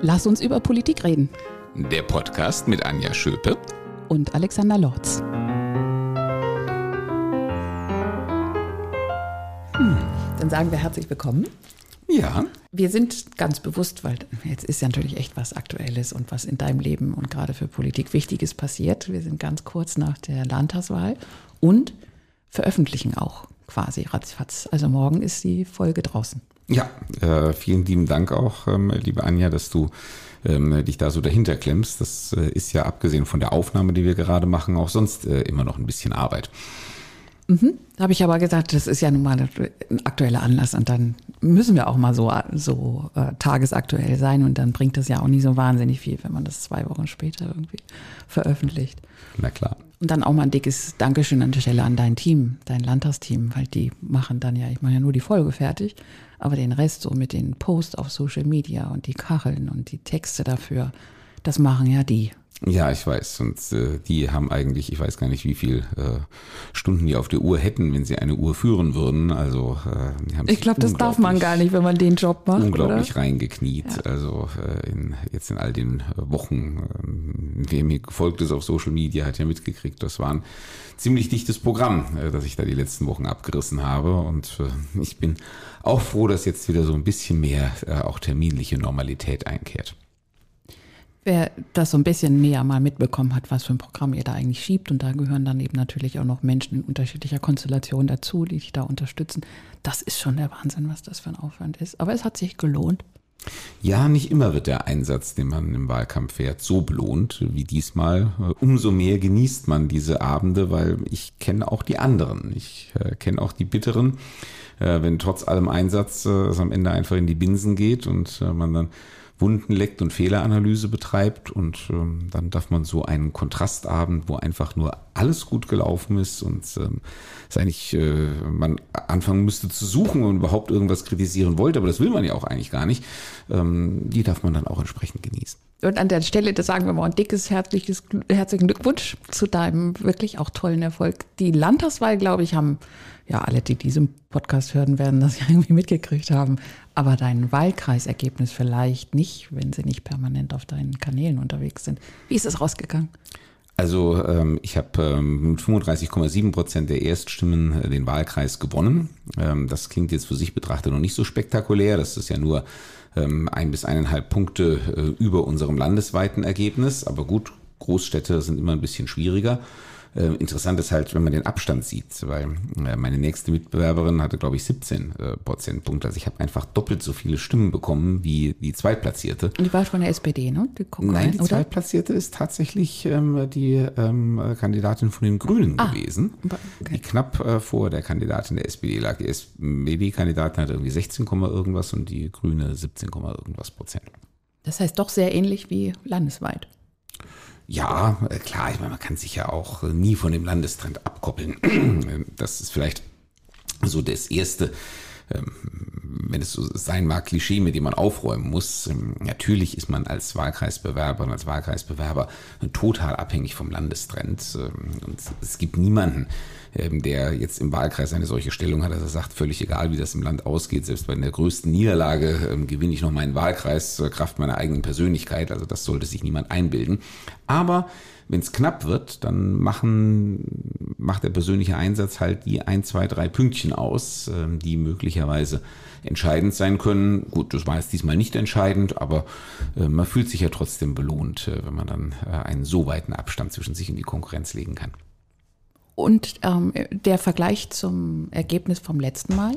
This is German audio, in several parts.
Lass uns über Politik reden. Der Podcast mit Anja Schöpe und Alexander Lorz. Hm, dann sagen wir herzlich willkommen. Ja. Wir sind ganz bewusst, weil jetzt ist ja natürlich echt was Aktuelles und was in deinem Leben und gerade für Politik Wichtiges passiert. Wir sind ganz kurz nach der Landtagswahl und veröffentlichen auch quasi ratzfatz. Also morgen ist die Folge draußen. Ja, äh, vielen lieben Dank auch, ähm, liebe Anja, dass du ähm, dich da so dahinter klemmst. Das äh, ist ja abgesehen von der Aufnahme, die wir gerade machen, auch sonst äh, immer noch ein bisschen Arbeit. Mhm. Da habe ich aber gesagt, das ist ja nun mal ein aktueller Anlass und dann müssen wir auch mal so, so äh, tagesaktuell sein und dann bringt das ja auch nicht so wahnsinnig viel, wenn man das zwei Wochen später irgendwie veröffentlicht. Na klar. Und dann auch mal ein dickes Dankeschön an der Stelle an dein Team, dein Landtagsteam, weil die machen dann ja, ich mache ja nur die Folge fertig, aber den Rest so mit den Posts auf Social Media und die Kacheln und die Texte dafür, das machen ja die. Ja, ich weiß. Und äh, die haben eigentlich, ich weiß gar nicht, wie viel äh, Stunden die auf der Uhr hätten, wenn sie eine Uhr führen würden. Also äh, die haben ich glaube, das darf man gar nicht, wenn man den Job macht. Unglaublich oder? reingekniet. Ja. Also äh, in, jetzt in all den Wochen, äh, wer mir gefolgt ist auf Social Media, hat ja mitgekriegt, das war ein ziemlich dichtes Programm, äh, das ich da die letzten Wochen abgerissen habe. Und äh, ich bin auch froh, dass jetzt wieder so ein bisschen mehr äh, auch terminliche Normalität einkehrt. Wer das so ein bisschen näher mal mitbekommen hat, was für ein Programm ihr da eigentlich schiebt, und da gehören dann eben natürlich auch noch Menschen in unterschiedlicher Konstellation dazu, die dich da unterstützen, das ist schon der Wahnsinn, was das für ein Aufwand ist. Aber es hat sich gelohnt. Ja, nicht immer wird der Einsatz, den man im Wahlkampf fährt, so belohnt wie diesmal. Umso mehr genießt man diese Abende, weil ich kenne auch die anderen. Ich äh, kenne auch die bitteren, äh, wenn trotz allem Einsatz äh, es am Ende einfach in die Binsen geht und äh, man dann Wunden leckt und Fehleranalyse betreibt. Und ähm, dann darf man so einen Kontrastabend, wo einfach nur alles gut gelaufen ist und ähm, es eigentlich äh, man anfangen müsste zu suchen und überhaupt irgendwas kritisieren wollte, aber das will man ja auch eigentlich gar nicht, ähm, die darf man dann auch entsprechend genießen. Und an der Stelle, das sagen wir mal ein dickes, herzliches, herzlichen Glückwunsch zu deinem wirklich auch tollen Erfolg. Die Landtagswahl, glaube ich, haben ja alle, die diesen Podcast hören, werden das ja irgendwie mitgekriegt haben. Aber dein Wahlkreisergebnis vielleicht nicht, wenn sie nicht permanent auf deinen Kanälen unterwegs sind. Wie ist es rausgegangen? Also ähm, ich habe ähm, mit 35,7 Prozent der Erststimmen äh, den Wahlkreis gewonnen. Ähm, das klingt jetzt für sich betrachtet noch nicht so spektakulär. Das ist ja nur ein bis eineinhalb Punkte äh, über unserem landesweiten Ergebnis. Aber gut, Großstädte sind immer ein bisschen schwieriger. Äh, interessant ist halt, wenn man den Abstand sieht, weil äh, meine nächste Mitbewerberin hatte, glaube ich, 17 äh, Prozentpunkte. Also ich habe einfach doppelt so viele Stimmen bekommen wie die Zweitplatzierte. Und die war von der SPD, ne? Die Nein, die oder? Zweitplatzierte ist tatsächlich ähm, die ähm, Kandidatin von den Grünen ah, gewesen, okay. die knapp äh, vor der Kandidatin der SPD lag. Die SPD-Kandidatin hatte irgendwie 16, irgendwas und die Grüne 17, irgendwas Prozent. Das heißt doch sehr ähnlich wie landesweit. Ja, äh, klar, ich meine, man kann sich ja auch äh, nie von dem Landestrend abkoppeln. Das ist vielleicht so das Erste, ähm, wenn es so sein mag, Klischee, mit dem man aufräumen muss. Ähm, natürlich ist man als Wahlkreisbewerber und als Wahlkreisbewerber total abhängig vom Landestrend. Ähm, und es gibt niemanden, der jetzt im Wahlkreis eine solche Stellung hat, dass er sagt, völlig egal, wie das im Land ausgeht, selbst bei der größten Niederlage gewinne ich noch meinen Wahlkreis zur Kraft meiner eigenen Persönlichkeit. Also das sollte sich niemand einbilden. Aber wenn es knapp wird, dann machen, macht der persönliche Einsatz halt die ein, zwei, drei Pünktchen aus, ähm, die möglicherweise entscheidend sein können. Gut, das war jetzt diesmal nicht entscheidend, aber äh, man fühlt sich ja trotzdem belohnt, äh, wenn man dann äh, einen so weiten Abstand zwischen sich und die Konkurrenz legen kann. Und ähm, der Vergleich zum Ergebnis vom letzten Mal?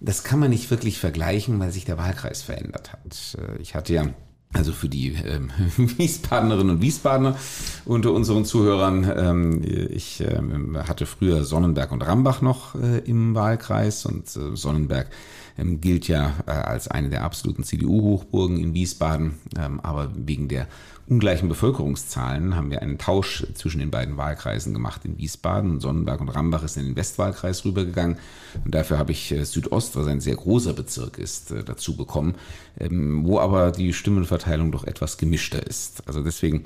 Das kann man nicht wirklich vergleichen, weil sich der Wahlkreis verändert hat. Ich hatte ja also für die ähm, Wiesbadenerinnen und Wiesbadener unter unseren Zuhörern. Ähm, ich ähm, hatte früher Sonnenberg und Rambach noch äh, im Wahlkreis und äh, Sonnenberg ähm, gilt ja äh, als eine der absoluten CDU-Hochburgen in Wiesbaden, ähm, aber wegen der ungleichen Bevölkerungszahlen haben wir einen Tausch zwischen den beiden Wahlkreisen gemacht in Wiesbaden. Sonnenberg und Rambach ist in den Westwahlkreis rübergegangen. Und dafür habe ich äh, Südost, was ein sehr großer Bezirk ist, äh, dazu bekommen, ähm, wo aber die Stimmenverteilung doch etwas gemischter ist. Also deswegen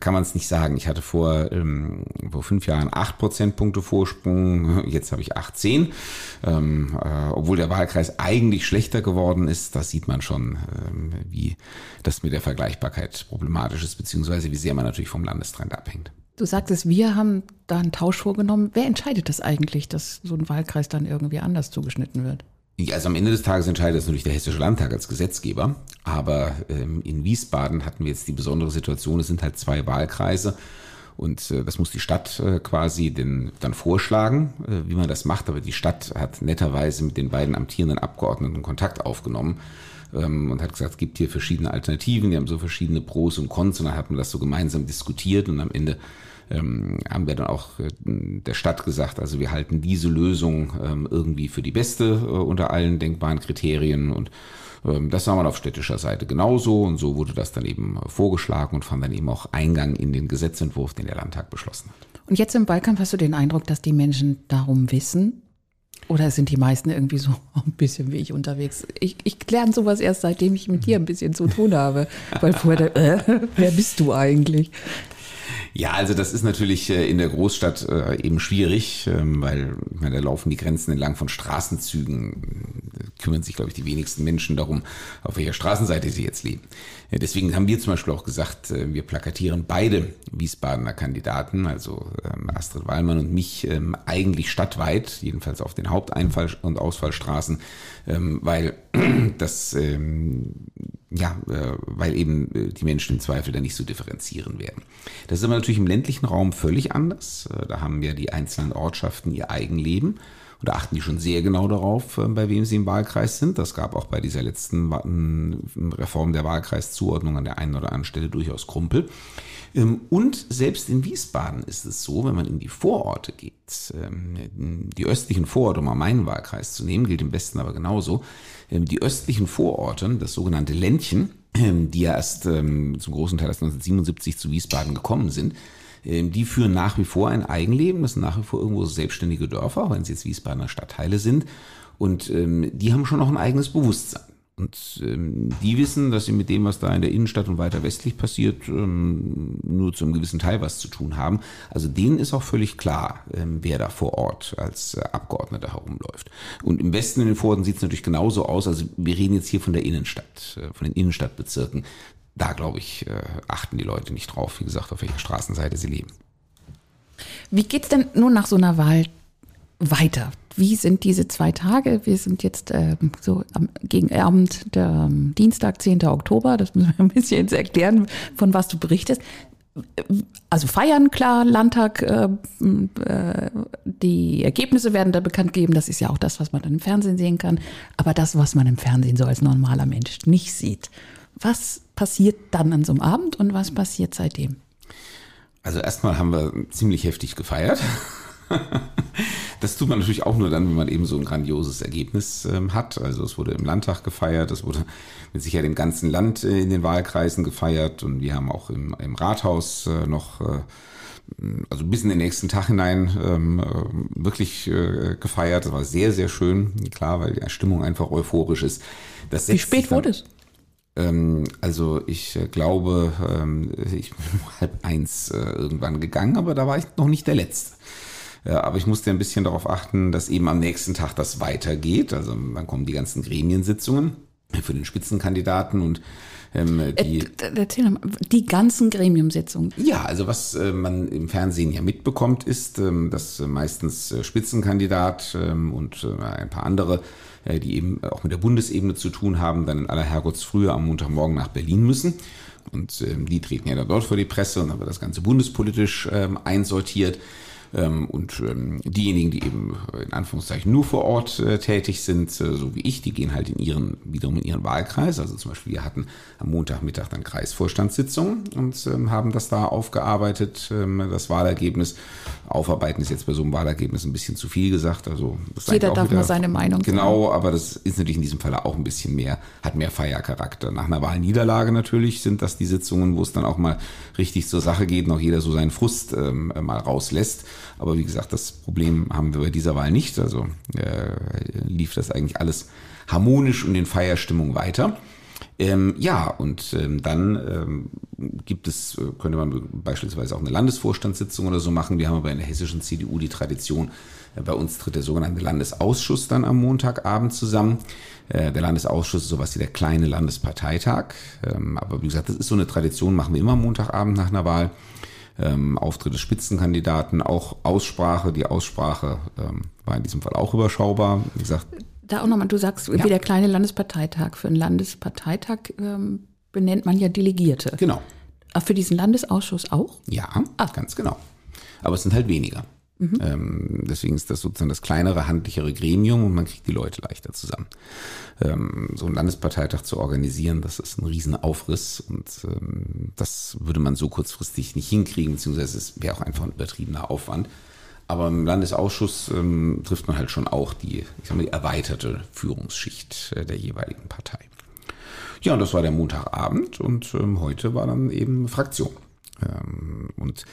kann man es nicht sagen. Ich hatte vor, ähm, vor fünf Jahren acht Prozentpunkte Vorsprung, jetzt habe ich 18. Ähm, äh, obwohl der Wahlkreis eigentlich schlechter geworden ist, das sieht man schon, ähm, wie das mit der Vergleichbarkeit problematisch ist, beziehungsweise wie sehr man natürlich vom Landestrend abhängt. Du sagtest, wir haben da einen Tausch vorgenommen. Wer entscheidet das eigentlich, dass so ein Wahlkreis dann irgendwie anders zugeschnitten wird? Also am Ende des Tages entscheidet es natürlich der Hessische Landtag als Gesetzgeber. Aber ähm, in Wiesbaden hatten wir jetzt die besondere Situation, es sind halt zwei Wahlkreise. Und äh, das muss die Stadt äh, quasi den, dann vorschlagen, äh, wie man das macht. Aber die Stadt hat netterweise mit den beiden amtierenden Abgeordneten Kontakt aufgenommen ähm, und hat gesagt, es gibt hier verschiedene Alternativen, die haben so verschiedene Pros und Cons. Und dann hat man das so gemeinsam diskutiert und am Ende ähm, haben wir dann auch äh, der Stadt gesagt, also wir halten diese Lösung ähm, irgendwie für die beste äh, unter allen denkbaren Kriterien und ähm, das sah man auf städtischer Seite genauso und so wurde das dann eben vorgeschlagen und fand dann eben auch Eingang in den Gesetzentwurf, den der Landtag beschlossen hat. Und jetzt im Wahlkampf hast du den Eindruck, dass die Menschen darum wissen? Oder sind die meisten irgendwie so ein bisschen wie ich unterwegs? Ich, ich lerne sowas erst, seitdem ich mit dir ein bisschen zu tun habe. Weil vorher, äh, wer bist du eigentlich? Ja, also das ist natürlich äh, in der Großstadt äh, eben schwierig, ähm, weil meine, da laufen die Grenzen entlang von Straßenzügen. Da kümmern sich, glaube ich, die wenigsten Menschen darum, auf welcher Straßenseite sie jetzt leben. Deswegen haben wir zum Beispiel auch gesagt, äh, wir plakatieren beide Wiesbadener Kandidaten, also ähm, Astrid Wallmann und mich, ähm, eigentlich stadtweit, jedenfalls auf den Haupteinfall- und Ausfallstraßen, weil das ja, äh, weil eben äh, die Menschen im Zweifel da nicht so differenzieren werden. Das ist aber natürlich im ländlichen Raum völlig anders. Da haben ja die einzelnen Ortschaften ihr Eigenleben und da achten die schon sehr genau darauf, bei wem sie im Wahlkreis sind. Das gab auch bei dieser letzten Reform der Wahlkreiszuordnung an der einen oder anderen Stelle durchaus Krumpel. Ähm, und selbst in Wiesbaden ist es so, wenn man in die Vororte geht, ähm, die östlichen Vororte, um mal meinen Wahlkreis zu nehmen, gilt im Besten aber genauso, ähm, die östlichen Vororte, das sogenannte Ländchen, die ja erst zum großen Teil erst 1977 zu Wiesbaden gekommen sind, die führen nach wie vor ein Eigenleben. Das sind nach wie vor irgendwo selbstständige Dörfer, auch wenn sie jetzt Wiesbadener Stadtteile sind. Und die haben schon noch ein eigenes Bewusstsein. Und ähm, die wissen, dass sie mit dem, was da in der Innenstadt und weiter westlich passiert, ähm, nur zu einem gewissen Teil was zu tun haben. Also denen ist auch völlig klar, ähm, wer da vor Ort als äh, Abgeordneter herumläuft. Und im Westen in den Vororten sieht es natürlich genauso aus. Also wir reden jetzt hier von der Innenstadt, äh, von den Innenstadtbezirken. Da, glaube ich, äh, achten die Leute nicht drauf, wie gesagt, auf welcher Straßenseite sie leben. Wie geht's denn nun nach so einer Wahl weiter? Wie sind diese zwei Tage? Wir sind jetzt äh, so am, gegen Abend, der ähm, Dienstag, 10. Oktober. Das müssen wir ein bisschen jetzt erklären, von was du berichtest. Also feiern, klar, Landtag, äh, äh, die Ergebnisse werden da bekannt geben. Das ist ja auch das, was man dann im Fernsehen sehen kann. Aber das, was man im Fernsehen so als normaler Mensch nicht sieht. Was passiert dann an so einem Abend und was passiert seitdem? Also erstmal haben wir ziemlich heftig gefeiert. Das tut man natürlich auch nur dann, wenn man eben so ein grandioses Ergebnis ähm, hat. Also es wurde im Landtag gefeiert, es wurde mit Sicherheit im ganzen Land äh, in den Wahlkreisen gefeiert und wir haben auch im, im Rathaus äh, noch äh, also bis in den nächsten Tag hinein ähm, äh, wirklich äh, gefeiert. Das war sehr, sehr schön, klar, weil die Stimmung einfach euphorisch ist. Wie spät wurde es? Ähm, also ich äh, glaube, ähm, ich bin um halb eins äh, irgendwann gegangen, aber da war ich noch nicht der Letzte. Aber ich musste ein bisschen darauf achten, dass eben am nächsten Tag das weitergeht. Also dann kommen die ganzen Gremiensitzungen für den Spitzenkandidaten und ähm, die, äh, Erzähl mal, die ganzen Gremiumsitzungen. Ja, also was äh, man im Fernsehen ja mitbekommt, ist, ähm, dass äh, meistens äh, Spitzenkandidat ähm, und äh, ein paar andere, äh, die eben auch mit der Bundesebene zu tun haben, dann in aller Herrgottsfrühe am Montagmorgen nach Berlin müssen. Und ähm, die treten ja dann dort vor die Presse und dann wird das Ganze bundespolitisch ähm, einsortiert. Ähm, und ähm, diejenigen, die eben äh, in Anführungszeichen nur vor Ort äh, tätig sind, äh, so wie ich, die gehen halt in ihren, wiederum in ihren Wahlkreis. Also zum Beispiel, wir hatten am Montagmittag dann Kreisvorstandssitzungen und ähm, haben das da aufgearbeitet, das Wahlergebnis. Aufarbeiten ist jetzt bei so einem Wahlergebnis ein bisschen zu viel gesagt. Also Jeder darf wieder, mal seine Meinung sagen. Genau, aber das ist natürlich in diesem Falle auch ein bisschen mehr, hat mehr Feiercharakter. Nach einer Wahlniederlage natürlich sind das die Sitzungen, wo es dann auch mal richtig zur Sache geht auch jeder so seinen Frust ähm, mal rauslässt. Aber wie gesagt, das Problem haben wir bei dieser Wahl nicht. Also äh, lief das eigentlich alles harmonisch und in Feierstimmung weiter. Ähm, ja, und ähm, dann ähm, gibt es, äh, könnte man beispielsweise auch eine Landesvorstandssitzung oder so machen. Wir haben aber in der hessischen CDU die Tradition, äh, bei uns tritt der sogenannte Landesausschuss dann am Montagabend zusammen. Äh, der Landesausschuss ist sowas wie der kleine Landesparteitag. Ähm, aber wie gesagt, das ist so eine Tradition, machen wir immer Montagabend nach einer Wahl. Ähm, Auftritt des Spitzenkandidaten, auch Aussprache. Die Aussprache ähm, war in diesem Fall auch überschaubar. Wie gesagt, da auch nochmal, du sagst, ja. wie der kleine Landesparteitag. Für einen Landesparteitag ähm, benennt man ja Delegierte. Genau. Aber für diesen Landesausschuss auch? Ja, ah. ganz genau. Aber es sind halt weniger. Mhm. Ähm, deswegen ist das sozusagen das kleinere, handlichere Gremium und man kriegt die Leute leichter zusammen. Ähm, so einen Landesparteitag zu organisieren, das ist ein Riesenaufriss und ähm, das würde man so kurzfristig nicht hinkriegen, beziehungsweise es wäre auch einfach ein übertriebener Aufwand. Aber im Landesausschuss trifft man halt schon auch die, ich sag mal, die erweiterte Führungsschicht äh, der jeweiligen Partei. Ja, und das war der Montagabend und heute war dann eben Fraktion. Ähm, und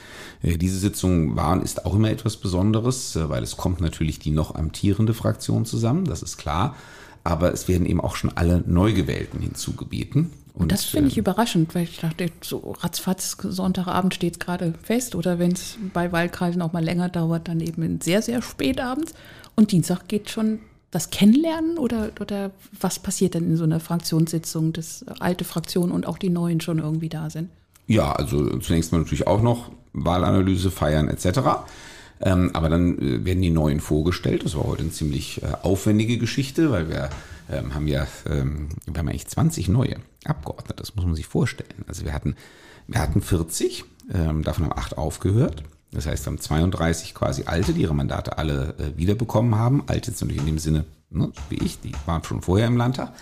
äh, diese Sitzung war und ist auch immer etwas Besonderes, äh, weil es kommt natürlich die noch amtierende Fraktion zusammen, das ist klar. Aber es werden eben auch schon alle Neugewählten hinzugebeten. Und, das finde ich äh, überraschend, weil ich dachte, so ratzfatz, Sonntagabend steht es gerade fest oder wenn es bei Wahlkreisen auch mal länger dauert, dann eben sehr, sehr spät abends. Und Dienstag geht schon das Kennenlernen oder, oder was passiert denn in so einer Fraktionssitzung, dass alte Fraktionen und auch die neuen schon irgendwie da sind? Ja, also zunächst mal natürlich auch noch Wahlanalyse, Feiern etc. Ähm, aber dann äh, werden die neuen vorgestellt. Das war heute eine ziemlich äh, aufwendige Geschichte, weil wir ähm, haben ja, ähm, wir haben eigentlich 20 neue Abgeordnete. Das muss man sich vorstellen. Also wir hatten, wir hatten 40, ähm, davon haben acht aufgehört. Das heißt, wir haben 32 quasi Alte, die ihre Mandate alle äh, wiederbekommen haben. Alte jetzt natürlich in dem Sinne, ne, wie ich, die waren schon vorher im Landtag.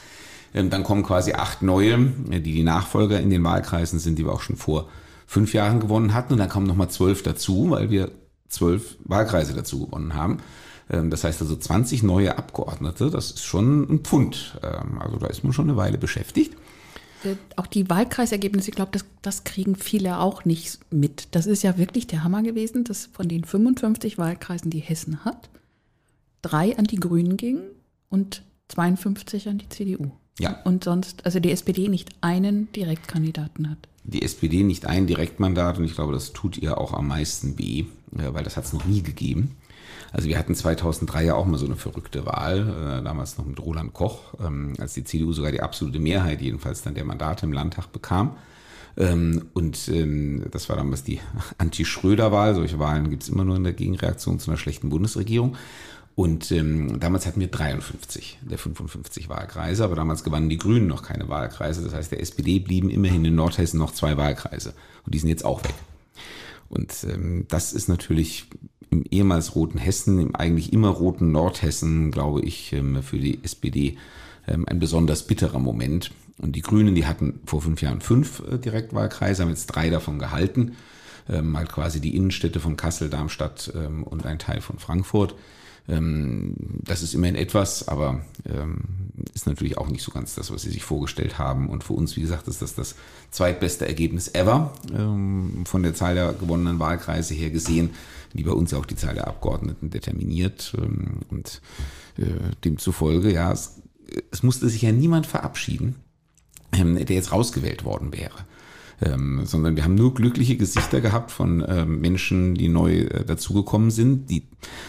Ähm, dann kommen quasi acht neue, äh, die die Nachfolger in den Wahlkreisen sind, die wir auch schon vor fünf Jahren gewonnen hatten. Und dann kommen nochmal zwölf dazu, weil wir zwölf Wahlkreise dazu gewonnen haben. Ähm, das heißt also 20 neue Abgeordnete, das ist schon ein Pfund. Ähm, also da ist man schon eine Weile beschäftigt. Auch die Wahlkreisergebnisse, ich glaube, das, das kriegen viele auch nicht mit. Das ist ja wirklich der Hammer gewesen, dass von den 55 Wahlkreisen, die Hessen hat, drei an die Grünen gingen und 52 an die CDU. Ja. Und sonst, also die SPD nicht einen Direktkandidaten hat. Die SPD nicht ein Direktmandat und ich glaube, das tut ihr auch am meisten weh, äh, weil das hat es noch nie gegeben. Also wir hatten 2003 ja auch mal so eine verrückte Wahl, äh, damals noch mit Roland Koch, ähm, als die CDU sogar die absolute Mehrheit jedenfalls dann der Mandate im Landtag bekam. Ähm, und ähm, das war damals die Anti-Schröder-Wahl. Solche Wahlen gibt es immer nur in der Gegenreaktion zu einer schlechten Bundesregierung. Und ähm, damals hatten wir 53 der 55 Wahlkreise, aber damals gewannen die Grünen noch keine Wahlkreise. Das heißt, der SPD blieben immerhin in Nordhessen noch zwei Wahlkreise. Und die sind jetzt auch weg. Und ähm, das ist natürlich im ehemals roten Hessen, im eigentlich immer roten Nordhessen, glaube ich, ähm, für die SPD ähm, ein besonders bitterer Moment. Und die Grünen, die hatten vor fünf Jahren fünf äh, Direktwahlkreise, haben jetzt drei davon gehalten. Ähm, halt quasi die Innenstädte von Kassel, Darmstadt und ein Teil von Frankfurt. Das ist immerhin etwas, aber ist natürlich auch nicht so ganz das, was sie sich vorgestellt haben. Und für uns, wie gesagt, ist das das zweitbeste Ergebnis ever von der Zahl der gewonnenen Wahlkreise her gesehen wie bei uns ja auch die Zahl der Abgeordneten determiniert. Ähm, und äh, demzufolge, ja, es, es musste sich ja niemand verabschieden, ähm, der jetzt rausgewählt worden wäre. Ähm, sondern wir haben nur glückliche Gesichter gehabt von ähm, Menschen, die neu äh, dazugekommen sind, die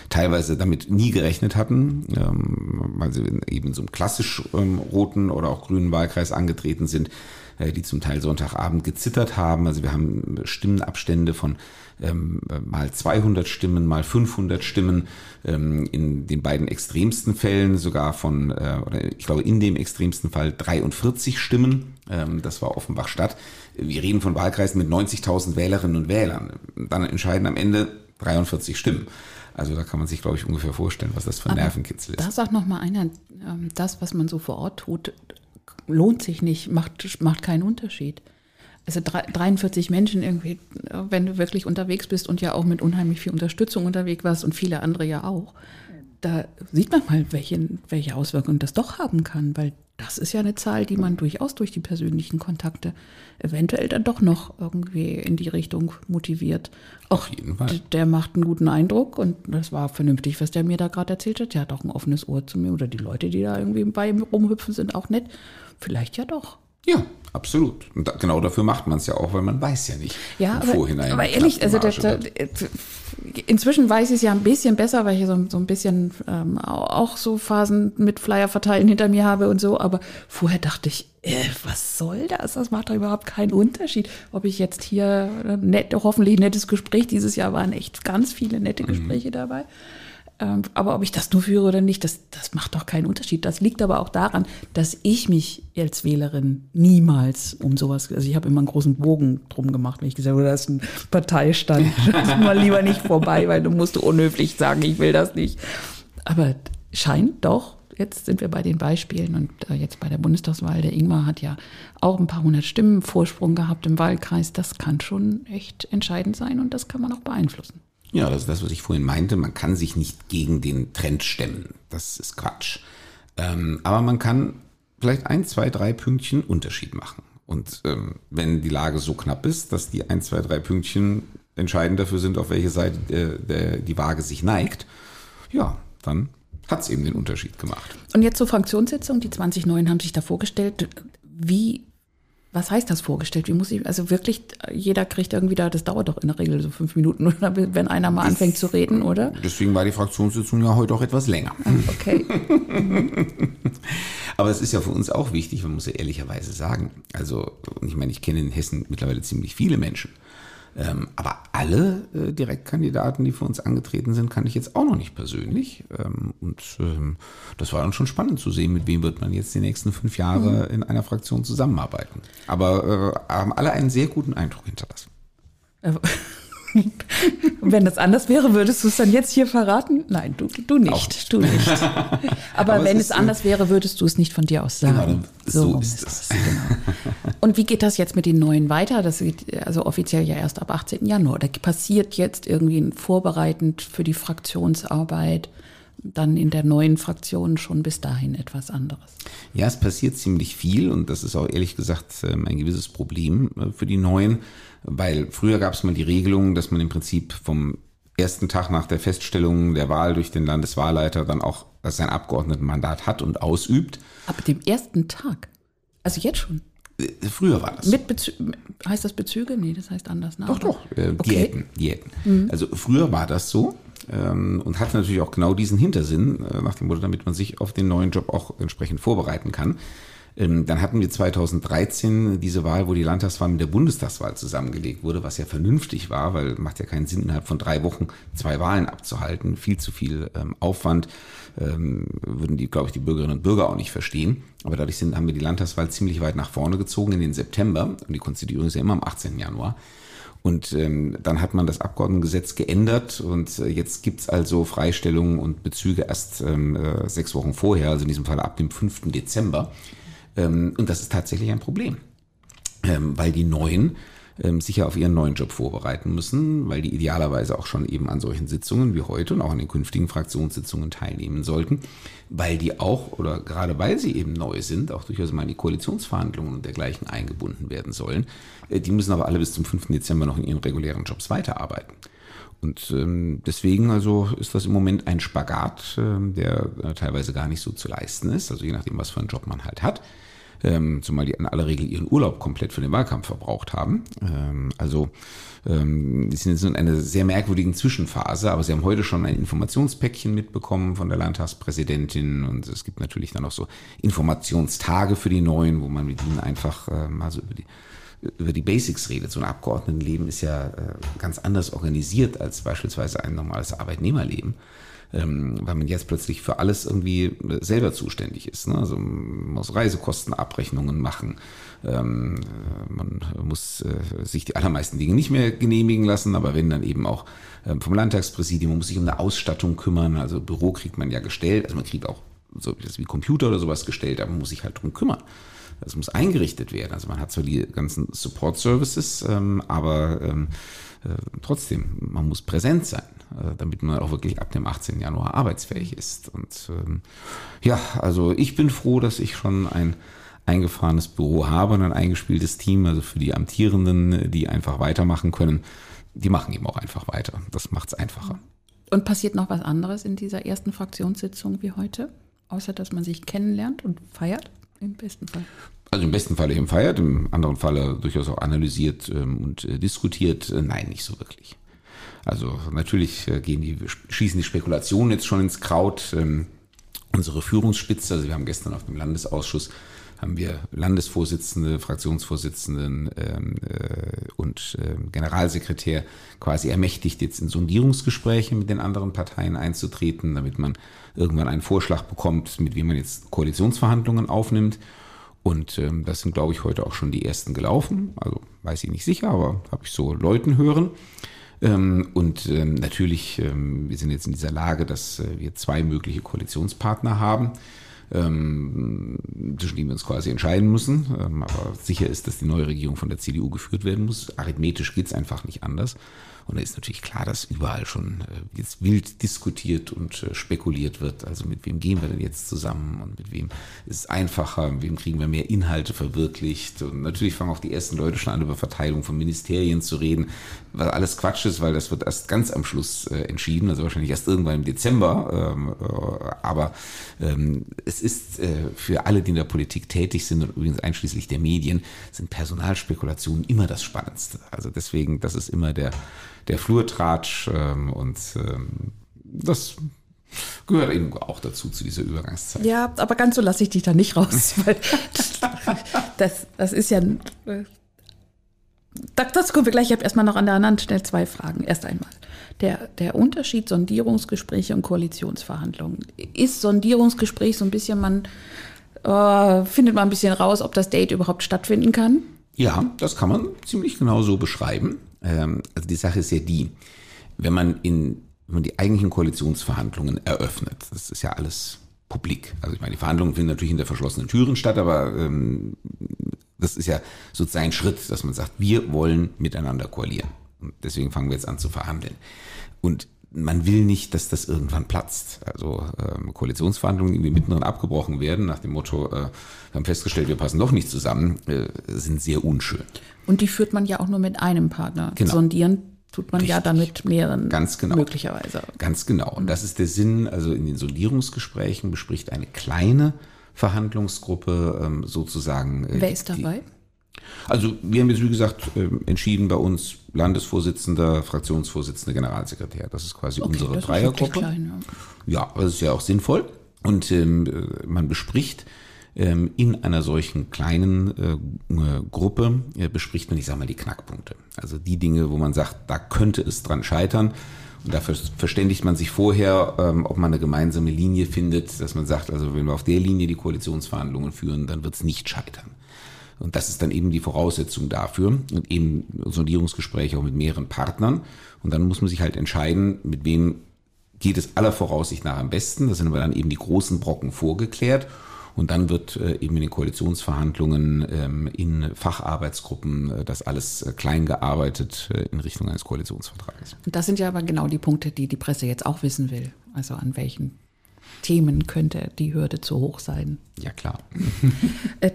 teilweise damit nie gerechnet hatten, ähm, weil sie eben so einem klassisch ähm, roten oder auch grünen Wahlkreis angetreten sind, äh, die zum Teil Sonntagabend gezittert haben. Also wir haben Stimmenabstände von ähm, mal 200 Stimmen, mal 500 Stimmen, ähm, in den beiden extremsten Fällen sogar von, äh, oder ich glaube in dem extremsten Fall 43 Stimmen. Ähm, das war Offenbach-Stadt. Wir reden von Wahlkreisen mit 90.000 Wählerinnen und Wählern. Dann entscheiden am Ende 43 Stimmen. Also da kann man sich, glaube ich, ungefähr vorstellen, was das für ein Nervenkitzel ist. Da sagt noch mal einer, das, was man so vor Ort tut, lohnt sich nicht, macht, macht keinen Unterschied also 43 Menschen irgendwie, wenn du wirklich unterwegs bist und ja auch mit unheimlich viel Unterstützung unterwegs warst und viele andere ja auch, da sieht man mal, welche, welche Auswirkungen das doch haben kann, weil das ist ja eine Zahl, die man durchaus durch die persönlichen Kontakte eventuell dann doch noch irgendwie in die Richtung motiviert. Auch der macht einen guten Eindruck und das war vernünftig, was der mir da gerade erzählt hat. Der hat auch ein offenes Ohr zu mir oder die Leute, die da irgendwie bei ihm rumhüpfen, sind auch nett. Vielleicht ja doch. Ja, absolut. Und da, genau dafür macht man es ja auch, weil man weiß ja nicht ja, im aber, Vorhinein. Aber ehrlich, also das, das, inzwischen weiß ich es ja ein bisschen besser, weil ich so, so ein bisschen ähm, auch so Phasen mit Flyer verteilen hinter mir habe und so. Aber vorher dachte ich, äh, was soll das? Das macht doch überhaupt keinen Unterschied, ob ich jetzt hier nett, hoffentlich nettes Gespräch. Dieses Jahr waren echt ganz viele nette mhm. Gespräche mhm. dabei. Ähm, aber ob ich das nur führe oder nicht, das, das macht doch keinen Unterschied. Das liegt aber auch daran, dass ich mich als Wählerin niemals um sowas, also ich habe immer einen großen Bogen drum gemacht, wenn ich gesagt habe, da ist ein Parteistand, mal lieber nicht vorbei, weil du musst unhöflich sagen, ich will das nicht. Aber scheint doch, jetzt sind wir bei den Beispielen und äh, jetzt bei der Bundestagswahl, der Ingmar hat ja auch ein paar hundert Stimmen Vorsprung gehabt im Wahlkreis. Das kann schon echt entscheidend sein und das kann man auch beeinflussen. Ja, das ist das, was ich vorhin meinte. Man kann sich nicht gegen den Trend stemmen. Das ist Quatsch. Ähm, aber man kann vielleicht ein, zwei, drei Pünktchen Unterschied machen. Und ähm, wenn die Lage so knapp ist, dass die ein, zwei, drei Pünktchen entscheidend dafür sind, auf welche Seite der, der, die Waage sich neigt, ja, dann hat es eben den Unterschied gemacht. Und jetzt zur Fraktionssitzung. Die 20 Neuen haben sich da vorgestellt. Wie was heißt das vorgestellt? Wie muss ich, also wirklich, jeder kriegt irgendwie da, das dauert doch in der Regel so fünf Minuten, wenn einer mal anfängt zu reden, oder? Deswegen war die Fraktionssitzung ja heute auch etwas länger. Ah, okay. Aber es ist ja für uns auch wichtig, man muss ja ehrlicherweise sagen. Also, ich meine, ich kenne in Hessen mittlerweile ziemlich viele Menschen. Ähm, aber alle äh, Direktkandidaten, die für uns angetreten sind, kann ich jetzt auch noch nicht persönlich. Ähm, und ähm, das war dann schon spannend zu sehen, mit wem wird man jetzt die nächsten fünf Jahre mhm. in einer Fraktion zusammenarbeiten. Aber äh, haben alle einen sehr guten Eindruck hinterlassen. Äh, Und wenn das anders wäre, würdest du es dann jetzt hier verraten? Nein, du, du nicht. Du nicht. Aber, Aber wenn es, es anders wäre, würdest du es nicht von dir aus sagen. Genau, so, so ist es. Genau. Und wie geht das jetzt mit den Neuen weiter? Das geht also offiziell ja erst ab 18. Januar. Da passiert jetzt irgendwie vorbereitend für die Fraktionsarbeit dann in der neuen Fraktion schon bis dahin etwas anderes. Ja, es passiert ziemlich viel und das ist auch ehrlich gesagt ähm, ein gewisses Problem äh, für die Neuen, weil früher gab es mal die Regelung, dass man im Prinzip vom ersten Tag nach der Feststellung der Wahl durch den Landeswahlleiter dann auch sein Abgeordnetenmandat hat und ausübt. Ab dem ersten Tag? Also jetzt schon? Äh, früher war das. Mit Bezü heißt das Bezüge? Nee, das heißt anders. Ne? Doch, doch. Äh, okay. Diäten. Diäten. Mhm. Also früher war das so ähm, und hatte natürlich auch genau diesen Hintersinn, äh, nach dem Motto, damit man sich auf den neuen Job auch entsprechend vorbereiten kann. Ähm, dann hatten wir 2013 diese Wahl, wo die Landtagswahl mit der Bundestagswahl zusammengelegt wurde, was ja vernünftig war, weil macht ja keinen Sinn, innerhalb von drei Wochen zwei Wahlen abzuhalten. Viel zu viel ähm, Aufwand ähm, würden die, glaube ich, die Bürgerinnen und Bürger auch nicht verstehen. Aber dadurch sind, haben wir die Landtagswahl ziemlich weit nach vorne gezogen in den September. Und die Konstituierung ist ja immer am 18. Januar. Und ähm, dann hat man das Abgeordnetengesetz geändert und äh, jetzt gibt's also Freistellungen und Bezüge erst ähm, äh, sechs Wochen vorher, also in diesem Fall ab dem 5. Dezember. Ähm, und das ist tatsächlich ein Problem, ähm, weil die Neuen ähm, sich ja auf ihren neuen Job vorbereiten müssen, weil die idealerweise auch schon eben an solchen Sitzungen wie heute und auch an den künftigen Fraktionssitzungen teilnehmen sollten, weil die auch oder gerade weil sie eben neu sind, auch durchaus mal in die Koalitionsverhandlungen und dergleichen eingebunden werden sollen. Äh, die müssen aber alle bis zum 5. Dezember noch in ihren regulären Jobs weiterarbeiten. Und ähm, deswegen also ist das im Moment ein Spagat, äh, der äh, teilweise gar nicht so zu leisten ist, also je nachdem, was für einen Job man halt hat. Ähm, zumal die in aller Regel ihren Urlaub komplett für den Wahlkampf verbraucht haben. Ähm, also ähm, die sind jetzt in einer sehr merkwürdigen Zwischenphase, aber sie haben heute schon ein Informationspäckchen mitbekommen von der Landtagspräsidentin. Und es gibt natürlich dann auch so Informationstage für die Neuen, wo man mit ihnen einfach äh, mal so über die über die Basics redet. So ein Abgeordnetenleben ist ja äh, ganz anders organisiert als beispielsweise ein normales Arbeitnehmerleben ähm, weil man jetzt plötzlich für alles irgendwie selber zuständig ist. Ne? Also man muss Reisekostenabrechnungen machen, ähm, man muss äh, sich die allermeisten Dinge nicht mehr genehmigen lassen, aber wenn dann eben auch ähm, vom Landtagspräsidium, man muss sich um eine Ausstattung kümmern, also Büro kriegt man ja gestellt, also man kriegt auch so wie Computer oder sowas gestellt, aber man muss sich halt drum kümmern. Das muss eingerichtet werden. Also man hat zwar die ganzen Support Services, ähm, aber ähm, äh, trotzdem, man muss präsent sein, äh, damit man auch wirklich ab dem 18. Januar arbeitsfähig ist. Und ähm, ja, also ich bin froh, dass ich schon ein eingefahrenes Büro habe und ein eingespieltes Team, also für die Amtierenden, die einfach weitermachen können, die machen eben auch einfach weiter. Das macht es einfacher. Und passiert noch was anderes in dieser ersten Fraktionssitzung wie heute? Außer dass man sich kennenlernt und feiert, im besten Fall. Also im besten Falle eben feiert, im anderen Falle durchaus auch analysiert ähm, und äh, diskutiert. Äh, nein, nicht so wirklich. Also natürlich äh, gehen die, schießen die Spekulationen jetzt schon ins Kraut. Ähm, unsere Führungsspitze, also wir haben gestern auf dem Landesausschuss haben wir Landesvorsitzende, Fraktionsvorsitzenden ähm, äh, und äh, Generalsekretär quasi ermächtigt, jetzt in Sondierungsgespräche mit den anderen Parteien einzutreten, damit man irgendwann einen Vorschlag bekommt, mit wem man jetzt Koalitionsverhandlungen aufnimmt. Und ähm, das sind, glaube ich, heute auch schon die ersten gelaufen. Also weiß ich nicht sicher, aber habe ich so Leuten hören. Ähm, und ähm, natürlich, ähm, wir sind jetzt in dieser Lage, dass äh, wir zwei mögliche Koalitionspartner haben ähm, zwischen denen wir uns quasi entscheiden müssen. Ähm, aber sicher ist, dass die neue Regierung von der CDU geführt werden muss. Arithmetisch geht es einfach nicht anders. Und da ist natürlich klar, dass überall schon äh, jetzt wild diskutiert und äh, spekuliert wird. Also mit wem gehen wir denn jetzt zusammen und mit wem ist es einfacher, mit wem kriegen wir mehr Inhalte verwirklicht. Und natürlich fangen auch die ersten Leute schon an, über Verteilung von Ministerien zu reden, was alles Quatsch ist, weil das wird erst ganz am Schluss äh, entschieden, also wahrscheinlich erst irgendwann im Dezember. Ähm, aber ähm, es ist für alle, die in der Politik tätig sind und übrigens einschließlich der Medien, sind Personalspekulationen immer das Spannendste. Also deswegen, das ist immer der der Flurtratsch ähm, und ähm, das gehört eben auch dazu, zu dieser Übergangszeit. Ja, aber ganz so lasse ich dich da nicht raus, weil das, das ist ja. Äh, das kommen wir gleich. Ich habe erstmal noch an der anderen Stelle zwei Fragen. Erst einmal. Der, der Unterschied Sondierungsgespräche und Koalitionsverhandlungen. Ist Sondierungsgespräch so ein bisschen, man äh, findet man ein bisschen raus, ob das Date überhaupt stattfinden kann? Ja, das kann man ziemlich genau so beschreiben. Ähm, also die Sache ist ja die, wenn man in wenn man die eigentlichen Koalitionsverhandlungen eröffnet, das ist ja alles publik. Also ich meine, die Verhandlungen finden natürlich hinter verschlossenen Türen statt, aber ähm, das ist ja sozusagen ein Schritt, dass man sagt, wir wollen miteinander koalieren. Und deswegen fangen wir jetzt an zu verhandeln. Und man will nicht, dass das irgendwann platzt. Also ähm, Koalitionsverhandlungen, die irgendwie mittendrin abgebrochen werden, nach dem Motto, äh, wir haben festgestellt, wir passen doch nicht zusammen, äh, sind sehr unschön. Und die führt man ja auch nur mit einem Partner. Genau. Sondieren tut man Richtig. ja dann mit mehreren Ganz genau. möglicherweise. Ganz genau. Und das ist der Sinn, also in den Sondierungsgesprächen bespricht eine kleine Verhandlungsgruppe ähm, sozusagen. Äh, Wer ist dabei? Also wir haben jetzt, wie gesagt, ähm, entschieden bei uns Landesvorsitzender, Fraktionsvorsitzender, Generalsekretär. Das ist quasi okay, unsere Dreiergruppe. Klein, ja. ja, das ist ja auch sinnvoll. Und ähm, äh, man bespricht in einer solchen kleinen äh, Gruppe, äh, bespricht man, ich sage mal, die Knackpunkte. Also die Dinge, wo man sagt, da könnte es dran scheitern. Und dafür verständigt man sich vorher, ähm, ob man eine gemeinsame Linie findet, dass man sagt, also wenn wir auf der Linie die Koalitionsverhandlungen führen, dann wird es nicht scheitern. Und das ist dann eben die Voraussetzung dafür und eben Sondierungsgespräche auch mit mehreren Partnern. Und dann muss man sich halt entscheiden, mit wem geht es aller Voraussicht nach am besten. Da sind aber dann eben die großen Brocken vorgeklärt. Und dann wird äh, eben in den Koalitionsverhandlungen ähm, in Facharbeitsgruppen äh, das alles äh, klein gearbeitet in Richtung eines Koalitionsvertrages. Und das sind ja aber genau die Punkte, die die Presse jetzt auch wissen will. Also an welchen Themen könnte die Hürde zu hoch sein? Ja, klar.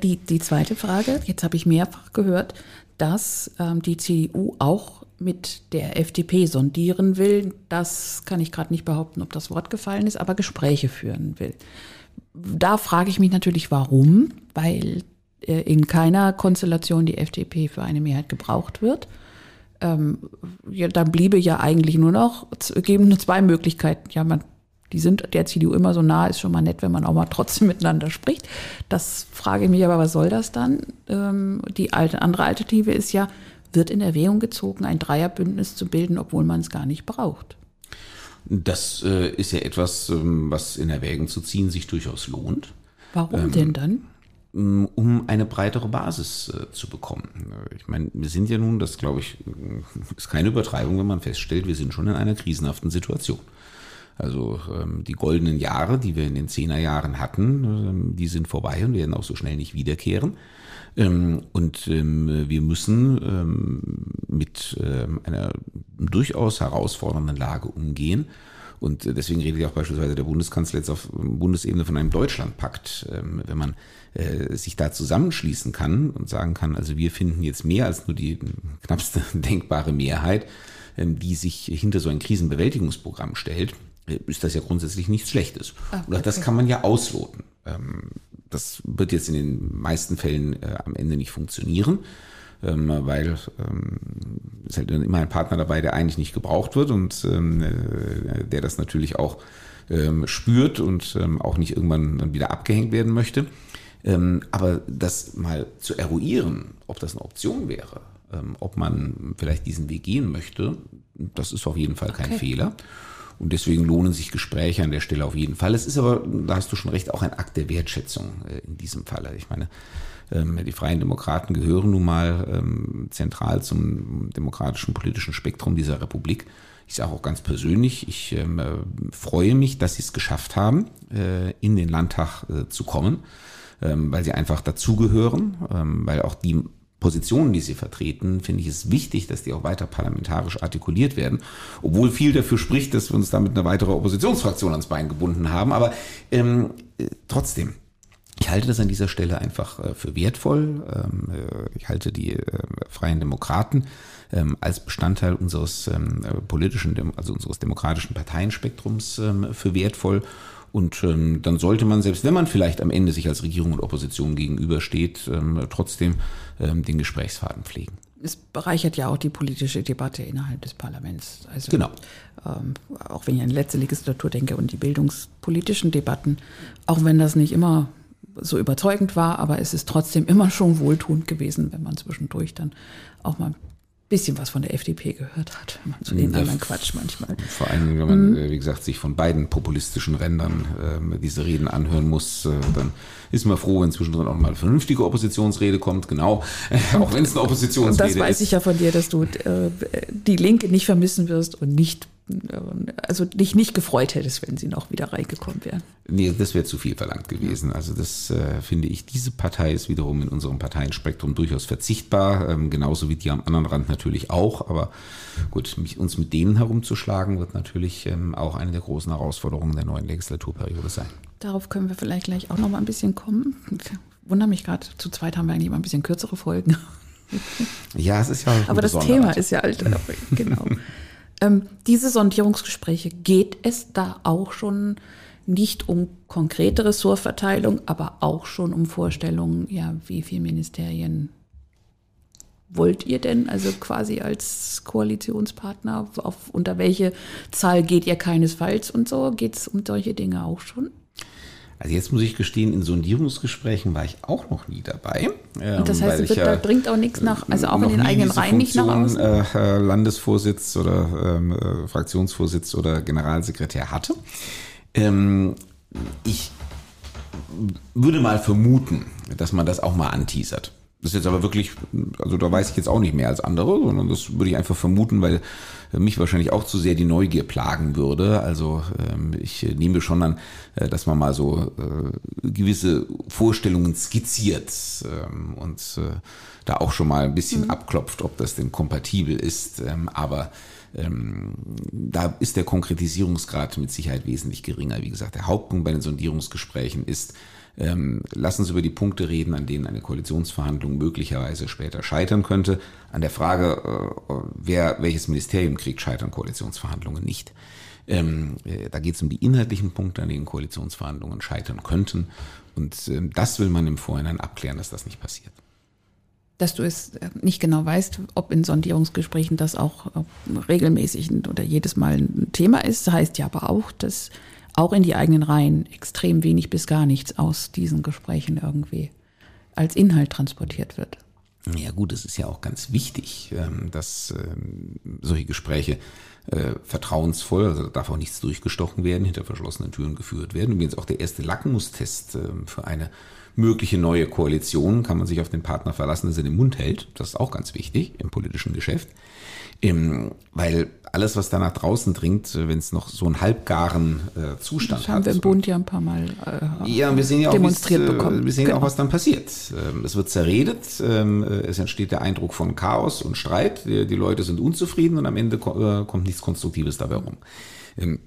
Die, die zweite Frage, jetzt habe ich mehrfach gehört, dass ähm, die CDU auch mit der FDP sondieren will. Das kann ich gerade nicht behaupten, ob das Wort gefallen ist, aber Gespräche führen will. Da frage ich mich natürlich, warum, weil äh, in keiner Konstellation die FDP für eine Mehrheit gebraucht wird. Ähm, ja, dann bliebe ja eigentlich nur noch, geben nur zwei Möglichkeiten. Ja, man die sind der CDU immer so nah, ist schon mal nett, wenn man auch mal trotzdem miteinander spricht. Das frage ich mich aber, was soll das dann? Ähm, die alte, andere Alternative ist ja, wird in Erwägung gezogen, ein Dreierbündnis zu bilden, obwohl man es gar nicht braucht. Das äh, ist ja etwas, ähm, was in Erwägung zu ziehen sich durchaus lohnt. Warum ähm, denn dann? Um eine breitere Basis äh, zu bekommen. Ich meine, wir sind ja nun, das glaube ich, ist keine Übertreibung, wenn man feststellt, wir sind schon in einer krisenhaften Situation. Also ähm, die goldenen Jahre, die wir in den Zehnerjahren hatten, ähm, die sind vorbei und werden auch so schnell nicht wiederkehren. Ähm, und ähm, wir müssen ähm, mit einer durchaus herausfordernden Lage umgehen. Und äh, deswegen redet ja auch beispielsweise der Bundeskanzler jetzt auf Bundesebene von einem Deutschlandpakt. Wenn man äh, sich da zusammenschließen kann und sagen kann, also wir finden jetzt mehr als nur die knappste denkbare Mehrheit, die sich hinter so ein Krisenbewältigungsprogramm stellt, ist das ja grundsätzlich nichts Schlechtes. Ah, okay. Das kann man ja ausloten. Ähm, das wird jetzt in den meisten Fällen äh, am Ende nicht funktionieren, ähm, weil ähm, es halt immer ein Partner dabei, der eigentlich nicht gebraucht wird und äh, der das natürlich auch spürt und auch nicht irgendwann dann wieder abgehängt werden möchte. Aber das mal zu eruieren, ob das eine Option wäre, ob man vielleicht diesen Weg gehen möchte, das ist auf jeden Fall kein okay. Fehler. Und deswegen lohnen sich Gespräche an der Stelle auf jeden Fall. Es ist aber, da hast du schon recht, auch ein Akt der Wertschätzung äh, in diesem Falle. Ich meine, ähm, die Freien Demokraten gehören nun mal ähm, zentral zum demokratischen politischen Spektrum dieser Republik. Ich sage auch ganz persönlich, ich ähm, äh, freue mich, dass sie es geschafft haben, äh, in den Landtag zu kommen, weil sie einfach dazugehören, weil auch die Positionen, die sie vertreten, finde ich es wichtig, dass die auch weiter parlamentarisch artikuliert werden. Obwohl viel dafür spricht, dass wir uns damit eine weitere Oppositionsfraktion ans Bein gebunden haben. Aber ähm, äh, trotzdem, ich halte das an dieser Stelle einfach äh, für wertvoll. Ähm, äh, ich halte die Freien Demokraten ähm, als Bestandteil unseres ähm, politischen, also unseres demokratischen Parteienspektrums für wertvoll. Und ähm, dann sollte man, selbst wenn man vielleicht am Ende sich als Regierung und Opposition gegenübersteht, ähm, trotzdem ähm, den Gesprächsfaden pflegen. Es bereichert ja auch die politische Debatte innerhalb des Parlaments. Also, genau. Ähm, auch wenn ich an die letzte Legislatur denke und die bildungspolitischen Debatten, auch wenn das nicht immer so überzeugend war, aber es ist trotzdem immer schon wohltuend gewesen, wenn man zwischendurch dann auch mal bisschen was von der FDP gehört hat, wenn man zu den ja, anderen Quatsch manchmal. Vor allem, wenn man, mhm. wie gesagt, sich von beiden populistischen Rändern äh, diese Reden anhören muss, äh, dann ist man froh, wenn zwischendrin auch mal eine vernünftige Oppositionsrede kommt, genau, auch wenn es eine Oppositionsrede ist. Und das weiß ist. ich ja von dir, dass du äh, die Linke nicht vermissen wirst und nicht also dich nicht gefreut hättest, wenn sie noch wieder reingekommen wären. Nee, das wäre zu viel verlangt gewesen. Also das äh, finde ich, diese Partei ist wiederum in unserem Parteienspektrum durchaus verzichtbar, ähm, genauso wie die am anderen Rand natürlich auch. Aber gut, mich, uns mit denen herumzuschlagen, wird natürlich ähm, auch eine der großen Herausforderungen der neuen Legislaturperiode sein. Darauf können wir vielleicht gleich auch noch mal ein bisschen kommen. Ich wundere mich gerade, zu zweit haben wir eigentlich mal ein bisschen kürzere Folgen. Ja, es ist ja. Aber das Thema ist ja alt, genau. Ähm, diese Sondierungsgespräche geht es da auch schon nicht um konkrete Ressortverteilung, aber auch schon um Vorstellungen, ja, wie viele Ministerien wollt ihr denn, also quasi als Koalitionspartner, auf, unter welche Zahl geht ihr keinesfalls und so? Geht es um solche Dinge auch schon? Also jetzt muss ich gestehen, in Sondierungsgesprächen war ich auch noch nie dabei. Ähm, das heißt, es wird, da bringt auch nichts nach, also auch in den eigenen Reihen nicht nach außen? Äh, Landesvorsitz oder ähm, äh, Fraktionsvorsitz oder Generalsekretär hatte. Ähm, ich würde mal vermuten, dass man das auch mal anteasert. Das ist jetzt aber wirklich, also da weiß ich jetzt auch nicht mehr als andere, sondern das würde ich einfach vermuten, weil mich wahrscheinlich auch zu sehr die Neugier plagen würde. Also ähm, ich nehme schon an, äh, dass man mal so äh, gewisse Vorstellungen skizziert ähm, und äh, da auch schon mal ein bisschen mhm. abklopft, ob das denn kompatibel ist. Ähm, aber ähm, da ist der Konkretisierungsgrad mit Sicherheit wesentlich geringer. Wie gesagt, der Hauptpunkt bei den Sondierungsgesprächen ist, ähm, lass uns über die Punkte reden, an denen eine Koalitionsverhandlung möglicherweise später scheitern könnte. An der Frage, äh, wer welches Ministerium kriegt, scheitern Koalitionsverhandlungen nicht. Ähm, äh, da geht es um die inhaltlichen Punkte, an denen Koalitionsverhandlungen scheitern könnten. Und ähm, das will man im Vorhinein abklären, dass das nicht passiert. Dass du es äh, nicht genau weißt, ob in Sondierungsgesprächen das auch äh, regelmäßig oder jedes Mal ein Thema ist, heißt ja aber auch, dass auch in die eigenen Reihen extrem wenig bis gar nichts aus diesen Gesprächen irgendwie als Inhalt transportiert wird. Ja gut, es ist ja auch ganz wichtig, ähm, dass ähm, solche Gespräche äh, vertrauensvoll, also da darf auch nichts durchgestochen werden, hinter verschlossenen Türen geführt werden. Übrigens auch der erste Lackmustest ähm, für eine mögliche neue Koalitionen kann man sich auf den Partner verlassen, dass er den Mund hält. Das ist auch ganz wichtig im politischen Geschäft. Ähm, weil alles, was da nach draußen dringt, äh, wenn es noch so einen halbgaren äh, Zustand das haben hat. wir im Bund ja ein paar Mal äh, ja, wir sehen ja auch, demonstriert bekommen. Wir sehen genau. auch, was dann passiert. Ähm, es wird zerredet, ähm, es entsteht der Eindruck von Chaos und Streit, die, die Leute sind unzufrieden und am Ende äh, kommt nichts Konstruktives dabei rum. Ähm,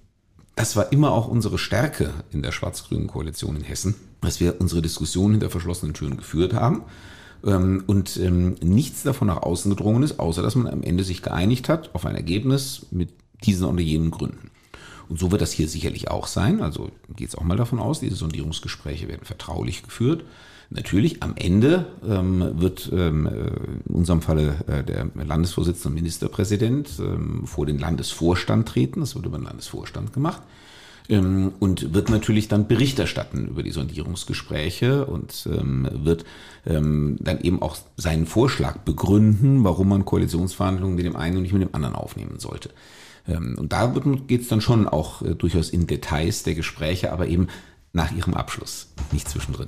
das war immer auch unsere Stärke in der schwarz-grünen Koalition in Hessen, dass wir unsere Diskussionen hinter verschlossenen Türen geführt haben und ähm, nichts davon nach außen gedrungen ist, außer dass man am Ende sich geeinigt hat auf ein Ergebnis mit diesen oder jenen Gründen. Und so wird das hier sicherlich auch sein. Also geht es auch mal davon aus, diese Sondierungsgespräche werden vertraulich geführt. Natürlich, am Ende ähm, wird ähm, äh, in unserem Falle äh, der Landesvorsitzende und Ministerpräsident ähm, vor den Landesvorstand treten. Das wird über den Landesvorstand gemacht. Ähm, und wird natürlich dann Bericht erstatten über die Sondierungsgespräche und ähm, wird ähm, dann eben auch seinen Vorschlag begründen, warum man Koalitionsverhandlungen mit dem einen und nicht mit dem anderen aufnehmen sollte. Und da geht es dann schon auch äh, durchaus in Details der Gespräche, aber eben nach ihrem Abschluss, nicht zwischendrin.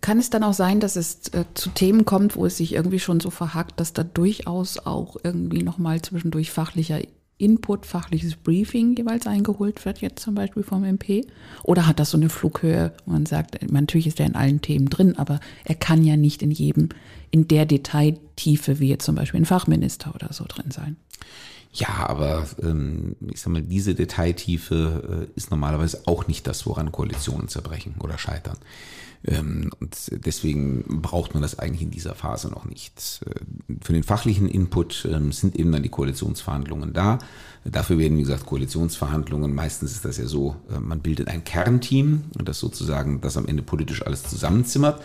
Kann es dann auch sein, dass es äh, zu Themen kommt, wo es sich irgendwie schon so verhakt, dass da durchaus auch irgendwie nochmal zwischendurch fachlicher Input, fachliches Briefing jeweils eingeholt wird, jetzt zum Beispiel vom MP? Oder hat das so eine Flughöhe, wo man sagt, natürlich ist er in allen Themen drin, aber er kann ja nicht in jedem, in der Detailtiefe wie jetzt zum Beispiel ein Fachminister oder so drin sein? Ja, aber ähm, ich sag mal, diese Detailtiefe äh, ist normalerweise auch nicht das, woran Koalitionen zerbrechen oder scheitern. Ähm, und deswegen braucht man das eigentlich in dieser Phase noch nicht. Äh, für den fachlichen Input ähm, sind eben dann die Koalitionsverhandlungen da. Dafür werden, wie gesagt, Koalitionsverhandlungen, meistens ist das ja so, äh, man bildet ein Kernteam, das sozusagen das am Ende politisch alles zusammenzimmert.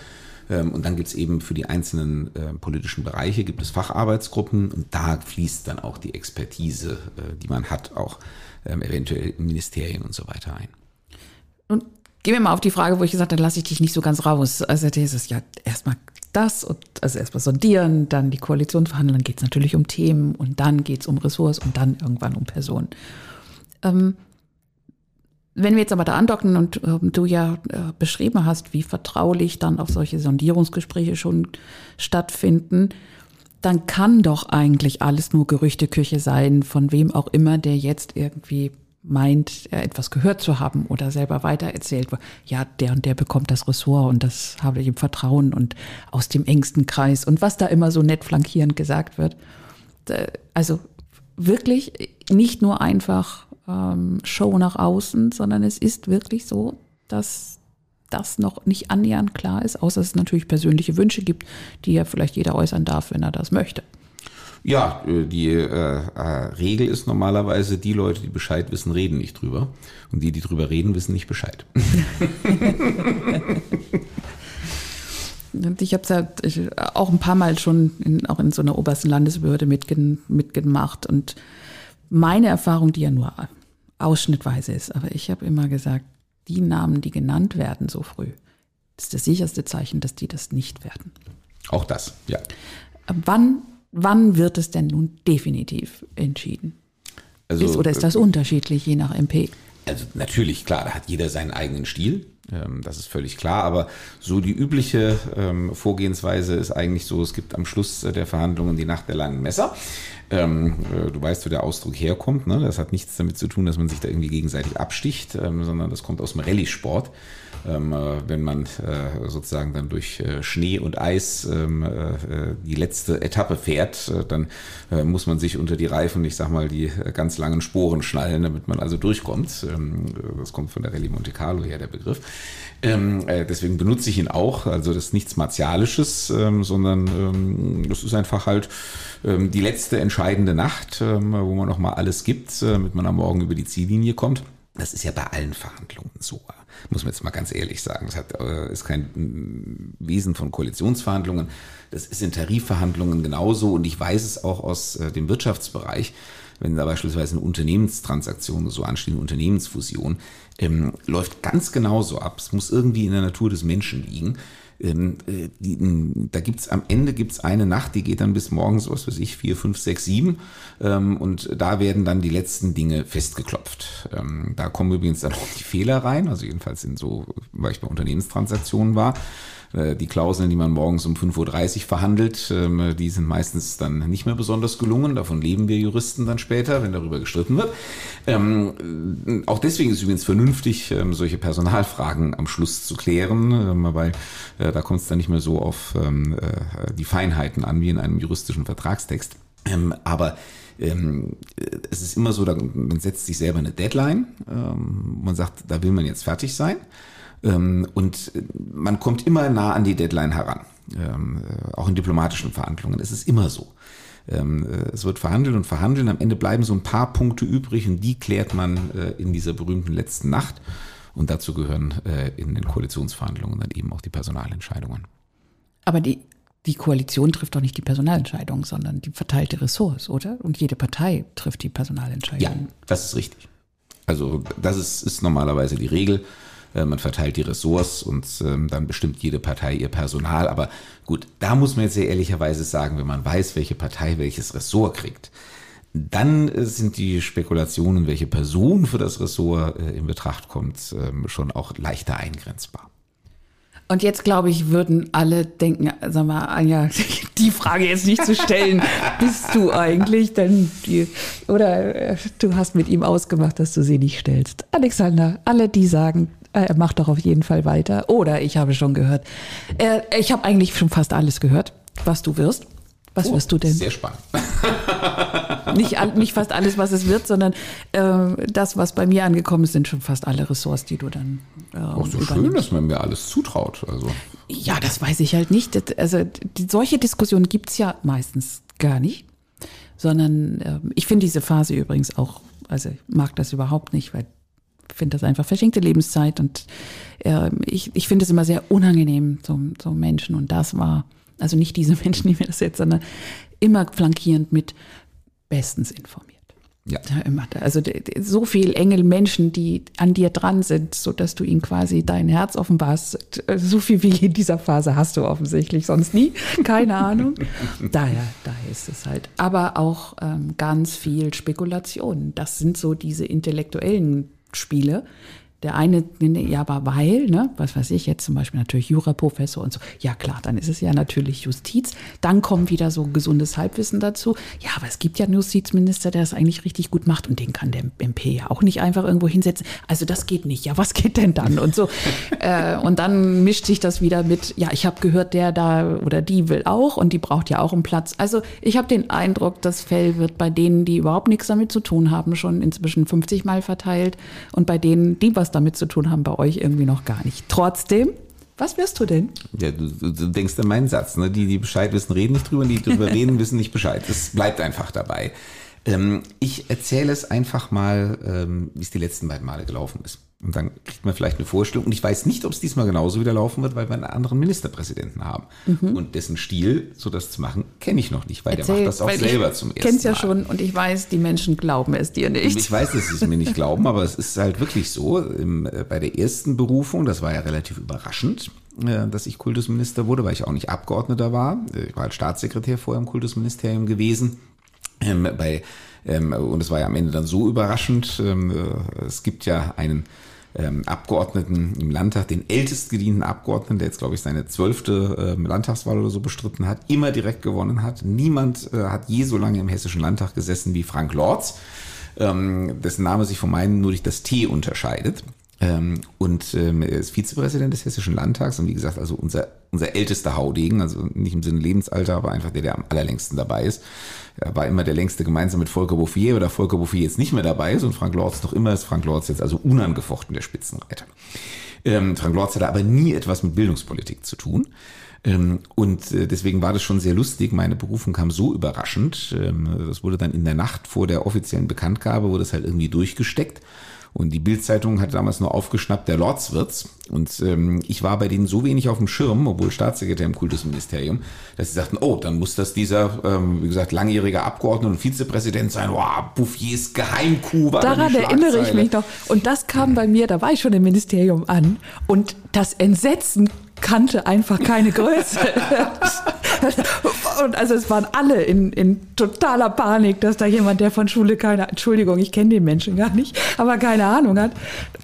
Ähm, und dann gibt es eben für die einzelnen äh, politischen Bereiche gibt es Facharbeitsgruppen und da fließt dann auch die Expertise, die man hat, auch eventuell in Ministerien und so weiter ein. Und Gehen wir mal auf die Frage, wo ich gesagt habe, dann lasse ich dich nicht so ganz raus. Also dieses ja erstmal das und also erstmal sondieren, dann die Koalition verhandeln, dann geht es natürlich um Themen und dann geht es um Ressorts und dann irgendwann um Personen. Ähm, wenn wir jetzt aber da andocken und äh, du ja äh, beschrieben hast, wie vertraulich dann auch solche Sondierungsgespräche schon stattfinden, dann kann doch eigentlich alles nur Gerüchteküche sein, von wem auch immer, der jetzt irgendwie meint, etwas gehört zu haben oder selber weitererzählt, ja, der und der bekommt das Ressort und das habe ich im Vertrauen und aus dem engsten Kreis und was da immer so nett flankierend gesagt wird. Also wirklich nicht nur einfach ähm, Show nach außen, sondern es ist wirklich so, dass das noch nicht annähernd klar ist, außer es natürlich persönliche Wünsche gibt, die ja vielleicht jeder äußern darf, wenn er das möchte. Ja, äh, die äh, äh, Regel ist normalerweise, die Leute, die Bescheid wissen, reden nicht drüber. Und die, die drüber reden, wissen nicht Bescheid. ich habe es ja auch ein paar Mal schon in, auch in so einer obersten Landesbehörde mitge mitgemacht. Und meine Erfahrung, die ja nur ausschnittweise ist, aber ich habe immer gesagt, die Namen, die genannt werden so früh, ist das sicherste Zeichen, dass die das nicht werden. Auch das, ja. Wann Wann wird es denn nun definitiv entschieden? Also, ist, oder ist das äh, unterschiedlich, je nach MP? Also natürlich, klar, da hat jeder seinen eigenen Stil. Ähm, das ist völlig klar. Aber so die übliche ähm, Vorgehensweise ist eigentlich so, es gibt am Schluss der Verhandlungen die Nacht der langen Messer. Ähm, äh, du weißt, wo der Ausdruck herkommt. Ne? Das hat nichts damit zu tun, dass man sich da irgendwie gegenseitig absticht, sondern das kommt aus dem Rallye-Sport ähm, wenn man äh, sozusagen dann durch äh, Schnee und Eis ähm, äh, die letzte Etappe fährt, äh, dann äh, muss man sich unter die Reifen, ich sag mal, die ganz langen Sporen schnallen, damit man also durchkommt. Ähm, das kommt von der Rallye Monte Carlo her, der Begriff. Ähm, deswegen benutze ich ihn auch. Also das ist nichts Martialisches, ähm, sondern ähm, das ist einfach halt ähm, die letzte entscheidende Nacht, ähm, wo man nochmal alles gibt, äh, damit man am Morgen über die Ziellinie kommt. Das ist ja bei allen Verhandlungen so muss man jetzt mal ganz ehrlich sagen. Das hat, äh, ist kein Wesen von Koalitionsverhandlungen. Das ist in Tarifverhandlungen genauso. Und ich weiß es auch aus äh, dem Wirtschaftsbereich, wenn da beispielsweise eine Unternehmenstransaktion so ansteht, eine Unternehmensfusion, ähm, läuft ganz genauso ab. Es muss irgendwie in der Natur des Menschen liegen. Ähm, äh, die, da gibt's am Ende gibt's eine Nacht, die geht dann bis morgens, was weiß ich, vier, fünf, sechs, sieben. Ähm, und da werden dann die letzten Dinge festgeklopft. Ähm, da kommen übrigens dann auch die Fehler rein, also jedenfalls in so, weil ich bei Unternehmenstransaktionen war. Äh, die Klauseln, die man morgens um 5.30 Uhr verhandelt, ähm, die sind meistens dann nicht mehr besonders gelungen. Davon leben wir Juristen dann später, wenn darüber gestritten wird. Ähm, auch deswegen ist es übrigens vernünftig, ähm, solche Personalfragen am Schluss zu klären, weil äh, da kommt es dann nicht mehr so auf äh, die Feinheiten an wie in einem juristischen Vertragstext. aber es ist immer so, man setzt sich selber eine Deadline. man sagt, da will man jetzt fertig sein. Ähm, und man kommt immer nah an die Deadline heran, ähm, äh, auch in diplomatischen Verhandlungen. Es ist immer so. Ähm, äh, es wird verhandelt und verhandelt. Am Ende bleiben so ein paar Punkte übrig und die klärt man äh, in dieser berühmten letzten Nacht. Und dazu gehören in den Koalitionsverhandlungen dann eben auch die Personalentscheidungen. Aber die, die Koalition trifft doch nicht die Personalentscheidung, sondern die verteilte Ressorts, oder? Und jede Partei trifft die Personalentscheidung. Ja, das ist richtig. Also das ist, ist normalerweise die Regel. Äh, man verteilt die Ressorts und ähm, dann bestimmt jede Partei ihr Personal. Aber gut, da muss man jetzt sehr ehrlicherweise sagen, wenn man weiß, welche Partei welches Ressort kriegt, dann äh, sind die Spekulationen, welche Person für das Ressort äh, in Betracht kommt, ähm, schon auch leichter eingrenzbar. Und jetzt, glaube ich, würden alle denken, sag mal, Anja, die Frage jetzt nicht zu stellen, bist du eigentlich denn die, oder du hast mit ihm ausgemacht, dass du sie nicht stellst. Alexander, alle, die sagen, er äh, macht doch auf jeden Fall weiter. Oder ich habe schon gehört. Äh, ich habe eigentlich schon fast alles gehört, was du wirst. Was oh, wirst du denn? Sehr spannend. nicht, nicht fast alles, was es wird, sondern äh, das, was bei mir angekommen ist, sind schon fast alle Ressorts, die du dann. Äh, Auch so schön, dass man mir alles zutraut. Also. Ja, das weiß ich halt nicht. Das, also die, solche Diskussionen gibt es ja meistens gar nicht. Sondern äh, ich finde diese Phase übrigens auch, also ich mag das überhaupt nicht, weil finde das einfach verschenkte Lebenszeit und äh, ich, ich finde es immer sehr unangenehm, so, so Menschen. Und das war, also nicht diese Menschen, die mir das jetzt, sondern immer flankierend mit bestens informiert. Ja. Also so viel Engel Menschen, die an dir dran sind, so dass du ihnen quasi dein Herz offenbarst. So viel wie in dieser Phase hast du offensichtlich sonst nie. Keine Ahnung. daher, daher ist es halt. Aber auch ähm, ganz viel Spekulation. Das sind so diese intellektuellen Spiele. Der eine, ja, aber weil, ne, was weiß ich, jetzt zum Beispiel natürlich Juraprofessor und so. Ja, klar, dann ist es ja natürlich Justiz. Dann kommt wieder so gesundes Halbwissen dazu. Ja, aber es gibt ja einen Justizminister, der das eigentlich richtig gut macht und den kann der MP ja auch nicht einfach irgendwo hinsetzen. Also das geht nicht. Ja, was geht denn dann? Und so. äh, und dann mischt sich das wieder mit, ja, ich habe gehört, der da oder die will auch und die braucht ja auch einen Platz. Also ich habe den Eindruck, das Fell wird bei denen, die überhaupt nichts damit zu tun haben, schon inzwischen 50 Mal verteilt. Und bei denen, die was damit zu tun haben, bei euch irgendwie noch gar nicht. Trotzdem, was wirst du denn? Ja, du, du denkst an meinen Satz, ne? Die, die Bescheid wissen, reden nicht drüber, die drüber reden, wissen nicht Bescheid. Es bleibt einfach dabei. Ähm, ich erzähle es einfach mal, ähm, wie es die letzten beiden Male gelaufen ist. Und dann kriegt man vielleicht eine Vorstellung. Und ich weiß nicht, ob es diesmal genauso wieder laufen wird, weil wir einen anderen Ministerpräsidenten haben. Mhm. Und dessen Stil, so das zu machen, kenne ich noch nicht, weil Erzähl, der macht das auch selber zum ersten Mal. Ich kenn's ja schon und ich weiß, die Menschen glauben es dir nicht. Ich weiß, dass sie es mir nicht glauben, aber es ist halt wirklich so. Im, äh, bei der ersten Berufung, das war ja relativ überraschend, äh, dass ich Kultusminister wurde, weil ich auch nicht Abgeordneter war. Äh, ich war als Staatssekretär vorher im Kultusministerium gewesen. Ähm, bei, ähm, und es war ja am Ende dann so überraschend. Ähm, äh, es gibt ja einen ähm, Abgeordneten im Landtag, den ältest gedienten Abgeordneten, der jetzt, glaube ich, seine zwölfte äh, Landtagswahl oder so bestritten hat, immer direkt gewonnen hat. Niemand äh, hat je so lange im Hessischen Landtag gesessen wie Frank Lorz, ähm, dessen Name sich von meinen nur durch das T unterscheidet. Ähm, und ähm, er ist Vizepräsident des Hessischen Landtags und wie gesagt, also unser, unser ältester Haudegen, also nicht im Sinne Lebensalter, aber einfach der, der am allerlängsten dabei ist. Er war immer der längste gemeinsam mit Volker Bouffier, oder Volker Bouffier jetzt nicht mehr dabei ist und Frank Lorz noch immer ist. Frank Lorz jetzt also unangefochten der Spitzenreiter. Ähm, Frank Lorz hatte aber nie etwas mit Bildungspolitik zu tun. Ähm, und äh, deswegen war das schon sehr lustig. Meine Berufung kam so überraschend. Ähm, das wurde dann in der Nacht vor der offiziellen Bekanntgabe, wurde es halt irgendwie durchgesteckt. Und die Bildzeitung hat damals nur aufgeschnappt, der Lordswirts. Und ähm, ich war bei denen so wenig auf dem Schirm, obwohl Staatssekretär im Kultusministerium, dass sie sagten, oh, dann muss das dieser, ähm, wie gesagt, langjährige Abgeordnete und Vizepräsident sein. Wow, Bouffiers Geheimkuh war Daran erinnere ich mich noch. Und das kam bei mir, da war ich schon im Ministerium an. Und das Entsetzen kannte einfach keine Größe. Und also es waren alle in, in totaler Panik, dass da jemand, der von Schule keine, Entschuldigung, ich kenne den Menschen gar nicht, aber keine Ahnung hat.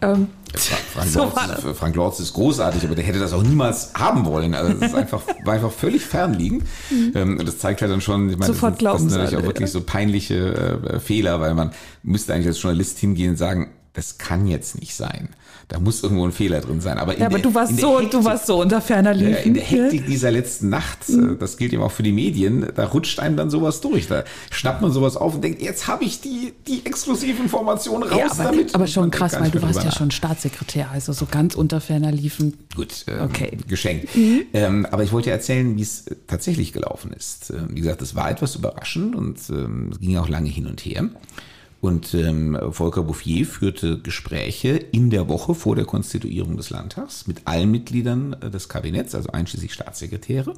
Ähm, Frank, so Lorz ist, Frank Lorz ist großartig, aber der hätte das auch niemals haben wollen. Also das ist einfach, war einfach völlig fernliegend. Mhm. Ähm, das zeigt halt dann schon, ich meine, Sofort das, glauben das sind natürlich auch wirklich so peinliche äh, Fehler, weil man müsste eigentlich als Journalist hingehen und sagen, das kann jetzt nicht sein. Da muss irgendwo ein Fehler drin sein. Aber, ja, aber der, du warst so, Hektik, du warst so unter ferner Liefen. In der Hektik dieser letzten Nacht, mhm. das gilt eben auch für die Medien, da rutscht einem dann sowas durch. Da schnappt man sowas auf und denkt, jetzt habe ich die, die exklusiven Informationen raus ja, aber, damit. Aber schon krass, weil du warst ja schon Staatssekretär, also so ganz unter ferner Liefen. Gut, ähm, okay. geschenkt. Mhm. Ähm, aber ich wollte erzählen, wie es tatsächlich gelaufen ist. Ähm, wie gesagt, es war etwas überraschend und ähm, es ging auch lange hin und her. Und ähm, Volker Bouffier führte Gespräche in der Woche vor der Konstituierung des Landtags mit allen Mitgliedern äh, des Kabinetts, also einschließlich Staatssekretäre,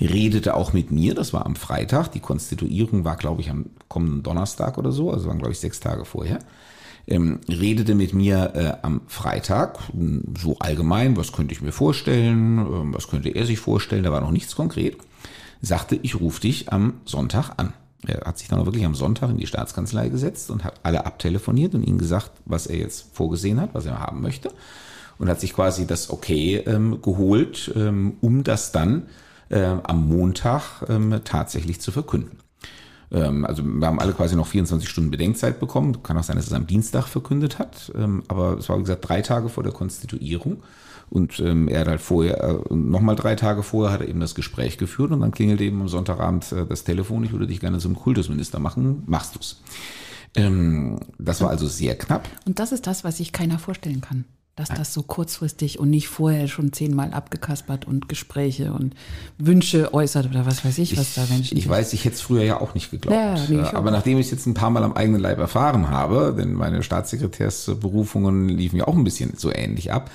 redete auch mit mir, das war am Freitag, die Konstituierung war, glaube ich, am kommenden Donnerstag oder so, also waren, glaube ich, sechs Tage vorher. Ähm, redete mit mir äh, am Freitag so allgemein, was könnte ich mir vorstellen, äh, was könnte er sich vorstellen, da war noch nichts konkret, sagte, ich rufe dich am Sonntag an. Er hat sich dann auch wirklich am Sonntag in die Staatskanzlei gesetzt und hat alle abtelefoniert und ihnen gesagt, was er jetzt vorgesehen hat, was er haben möchte. Und hat sich quasi das Okay ähm, geholt, ähm, um das dann äh, am Montag ähm, tatsächlich zu verkünden. Ähm, also wir haben alle quasi noch 24 Stunden Bedenkzeit bekommen. Kann auch sein, dass es am Dienstag verkündet hat. Ähm, aber es war, wie gesagt, drei Tage vor der Konstituierung. Und ähm, er hat halt vorher, äh, nochmal drei Tage vorher hat er eben das Gespräch geführt und dann klingelt eben am Sonntagabend äh, das Telefon, ich würde dich gerne zum Kultusminister machen, machst du's. Ähm, das war also sehr knapp. Und das ist das, was sich keiner vorstellen kann dass das so kurzfristig und nicht vorher schon zehnmal abgekaspert und Gespräche und Wünsche äußert oder was weiß ich, was ich, da Menschen. Ich weiß, ich hätte es früher ja auch nicht geglaubt. Ja, nee, Aber nachdem ich es jetzt ein paar Mal am eigenen Leib erfahren habe, denn meine Staatssekretärsberufungen liefen ja auch ein bisschen so ähnlich ab,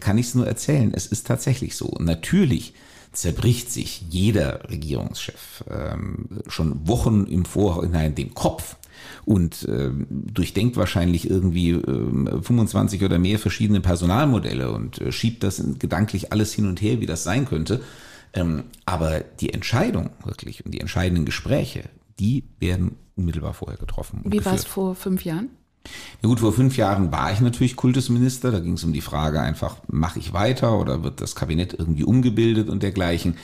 kann ich es nur erzählen. Es ist tatsächlich so. Natürlich zerbricht sich jeder Regierungschef ähm, schon Wochen im Vorhinein den Kopf und äh, durchdenkt wahrscheinlich irgendwie äh, 25 oder mehr verschiedene Personalmodelle und äh, schiebt das gedanklich alles hin und her, wie das sein könnte. Ähm, aber die Entscheidung wirklich und die entscheidenden Gespräche, die werden unmittelbar vorher getroffen. Wie war es vor fünf Jahren? Ja gut, vor fünf Jahren war ich natürlich Kultusminister. Da ging es um die Frage einfach, mache ich weiter oder wird das Kabinett irgendwie umgebildet und dergleichen.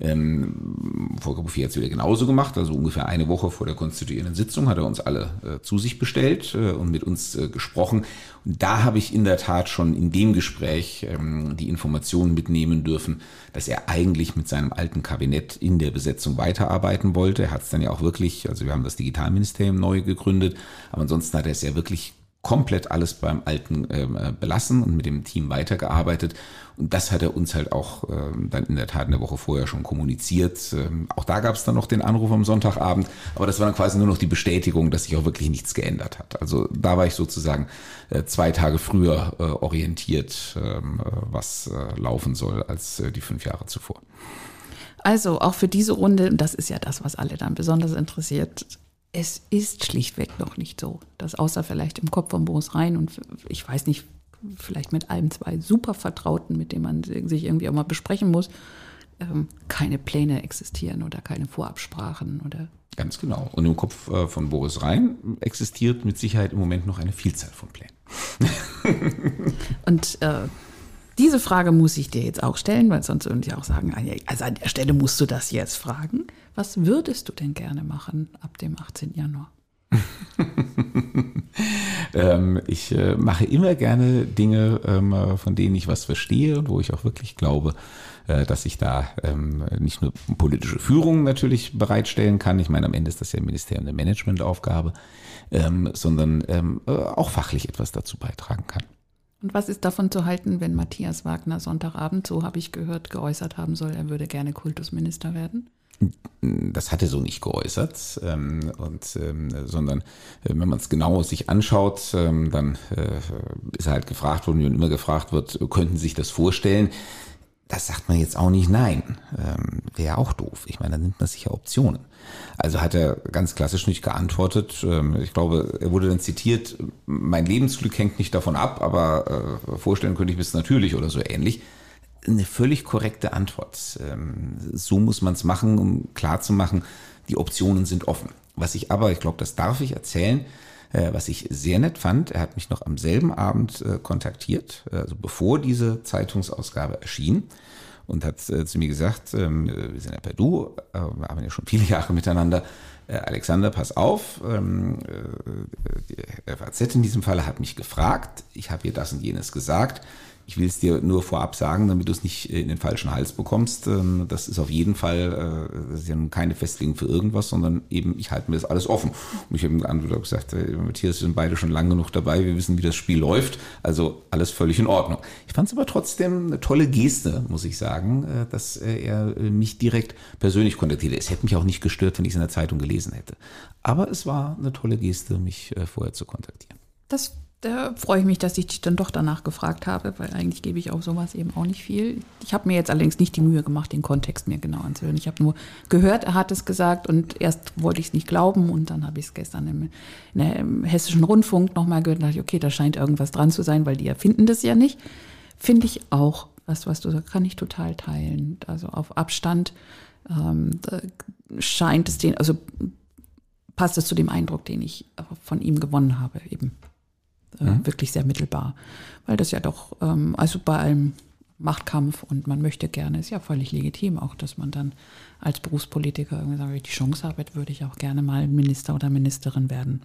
Ähm, Volker Bouffier hat es wieder genauso gemacht. Also ungefähr eine Woche vor der konstituierenden Sitzung hat er uns alle äh, zu sich bestellt äh, und mit uns äh, gesprochen. Und da habe ich in der Tat schon in dem Gespräch ähm, die Informationen mitnehmen dürfen, dass er eigentlich mit seinem alten Kabinett in der Besetzung weiterarbeiten wollte. Er hat es dann ja auch wirklich, also wir haben das Digitalministerium neu gegründet, aber ansonsten hat er es ja wirklich komplett alles beim Alten ähm, äh, belassen und mit dem Team weitergearbeitet. Und das hat er uns halt auch äh, dann in der Tat eine Woche vorher schon kommuniziert. Ähm, auch da gab es dann noch den Anruf am Sonntagabend, aber das war dann quasi nur noch die Bestätigung, dass sich auch wirklich nichts geändert hat. Also da war ich sozusagen äh, zwei Tage früher äh, orientiert, ähm, äh, was äh, laufen soll, als äh, die fünf Jahre zuvor. Also auch für diese Runde, und das ist ja das, was alle dann besonders interessiert, es ist schlichtweg noch nicht so, dass außer vielleicht im Kopf von Boris Rhein und ich weiß nicht, vielleicht mit einem, zwei super Vertrauten, mit denen man sich irgendwie auch mal besprechen muss, ähm, keine Pläne existieren oder keine Vorabsprachen oder. Ganz genau. Und im Kopf äh, von Boris Rhein existiert mit Sicherheit im Moment noch eine Vielzahl von Plänen. und äh, diese Frage muss ich dir jetzt auch stellen, weil sonst würde ich auch sagen, also an der Stelle musst du das jetzt fragen. Was würdest du denn gerne machen ab dem 18. Januar? ähm, ich äh, mache immer gerne Dinge, ähm, von denen ich was verstehe und wo ich auch wirklich glaube, äh, dass ich da ähm, nicht nur politische Führung natürlich bereitstellen kann. Ich meine, am Ende ist das ja im Ministerium eine Managementaufgabe, ähm, sondern ähm, äh, auch fachlich etwas dazu beitragen kann. Und was ist davon zu halten, wenn Matthias Wagner Sonntagabend, so habe ich gehört, geäußert haben soll, er würde gerne Kultusminister werden? das hat er so nicht geäußert, ähm, und, ähm, sondern äh, wenn man es genau sich anschaut, ähm, dann äh, ist er halt gefragt worden, wie immer gefragt wird, könnten Sie sich das vorstellen? Das sagt man jetzt auch nicht nein. Ähm, Wäre auch doof. Ich meine, dann nimmt man sich ja Optionen. Also hat er ganz klassisch nicht geantwortet. Ähm, ich glaube, er wurde dann zitiert, mein Lebensglück hängt nicht davon ab, aber äh, vorstellen könnte ich mir es natürlich oder so ähnlich eine völlig korrekte Antwort. Ähm, so muss man es machen, um klarzumachen, die Optionen sind offen. Was ich aber, ich glaube, das darf ich erzählen, äh, was ich sehr nett fand, er hat mich noch am selben Abend äh, kontaktiert, also bevor diese Zeitungsausgabe erschien und hat äh, zu mir gesagt, ähm, wir sind ja per Du, wir haben ja schon viele Jahre miteinander, Alexander, pass auf, ähm, die FAZ in diesem Fall hat mich gefragt, ich habe ihr das und jenes gesagt, ich will es dir nur vorab sagen, damit du es nicht in den falschen Hals bekommst. Ähm, das ist auf jeden Fall, äh, das ist ja keine Festlegung für irgendwas, sondern eben, ich halte mir das alles offen. Und ich habe ihm geantwortet gesagt, Matthias, wir sind beide schon lange genug dabei, wir wissen, wie das Spiel läuft, also alles völlig in Ordnung. Ich fand es aber trotzdem eine tolle Geste, muss ich sagen, äh, dass er mich direkt persönlich kontaktierte. Es hätte mich auch nicht gestört, wenn ich es in der Zeitung gelesen hätte. Aber es war eine tolle Geste, mich äh, vorher zu kontaktieren. Das da freue ich mich, dass ich dich dann doch danach gefragt habe, weil eigentlich gebe ich auf sowas eben auch nicht viel. Ich habe mir jetzt allerdings nicht die Mühe gemacht, den Kontext mir genau anzuhören. Ich habe nur gehört, er hat es gesagt und erst wollte ich es nicht glauben und dann habe ich es gestern im, im, Hessischen Rundfunk nochmal gehört und dachte, okay, da scheint irgendwas dran zu sein, weil die erfinden das ja nicht. Finde ich auch, was, was du sagst, kann ich total teilen. Also auf Abstand ähm, scheint es den, also passt es zu dem Eindruck, den ich von ihm gewonnen habe, eben äh, mhm. wirklich sehr mittelbar. Weil das ja doch, ähm, also bei einem Machtkampf und man möchte gerne, ist ja völlig legitim auch, dass man dann als Berufspolitiker irgendwie sagt, wenn ich die Chance habe, würde ich auch gerne mal Minister oder Ministerin werden.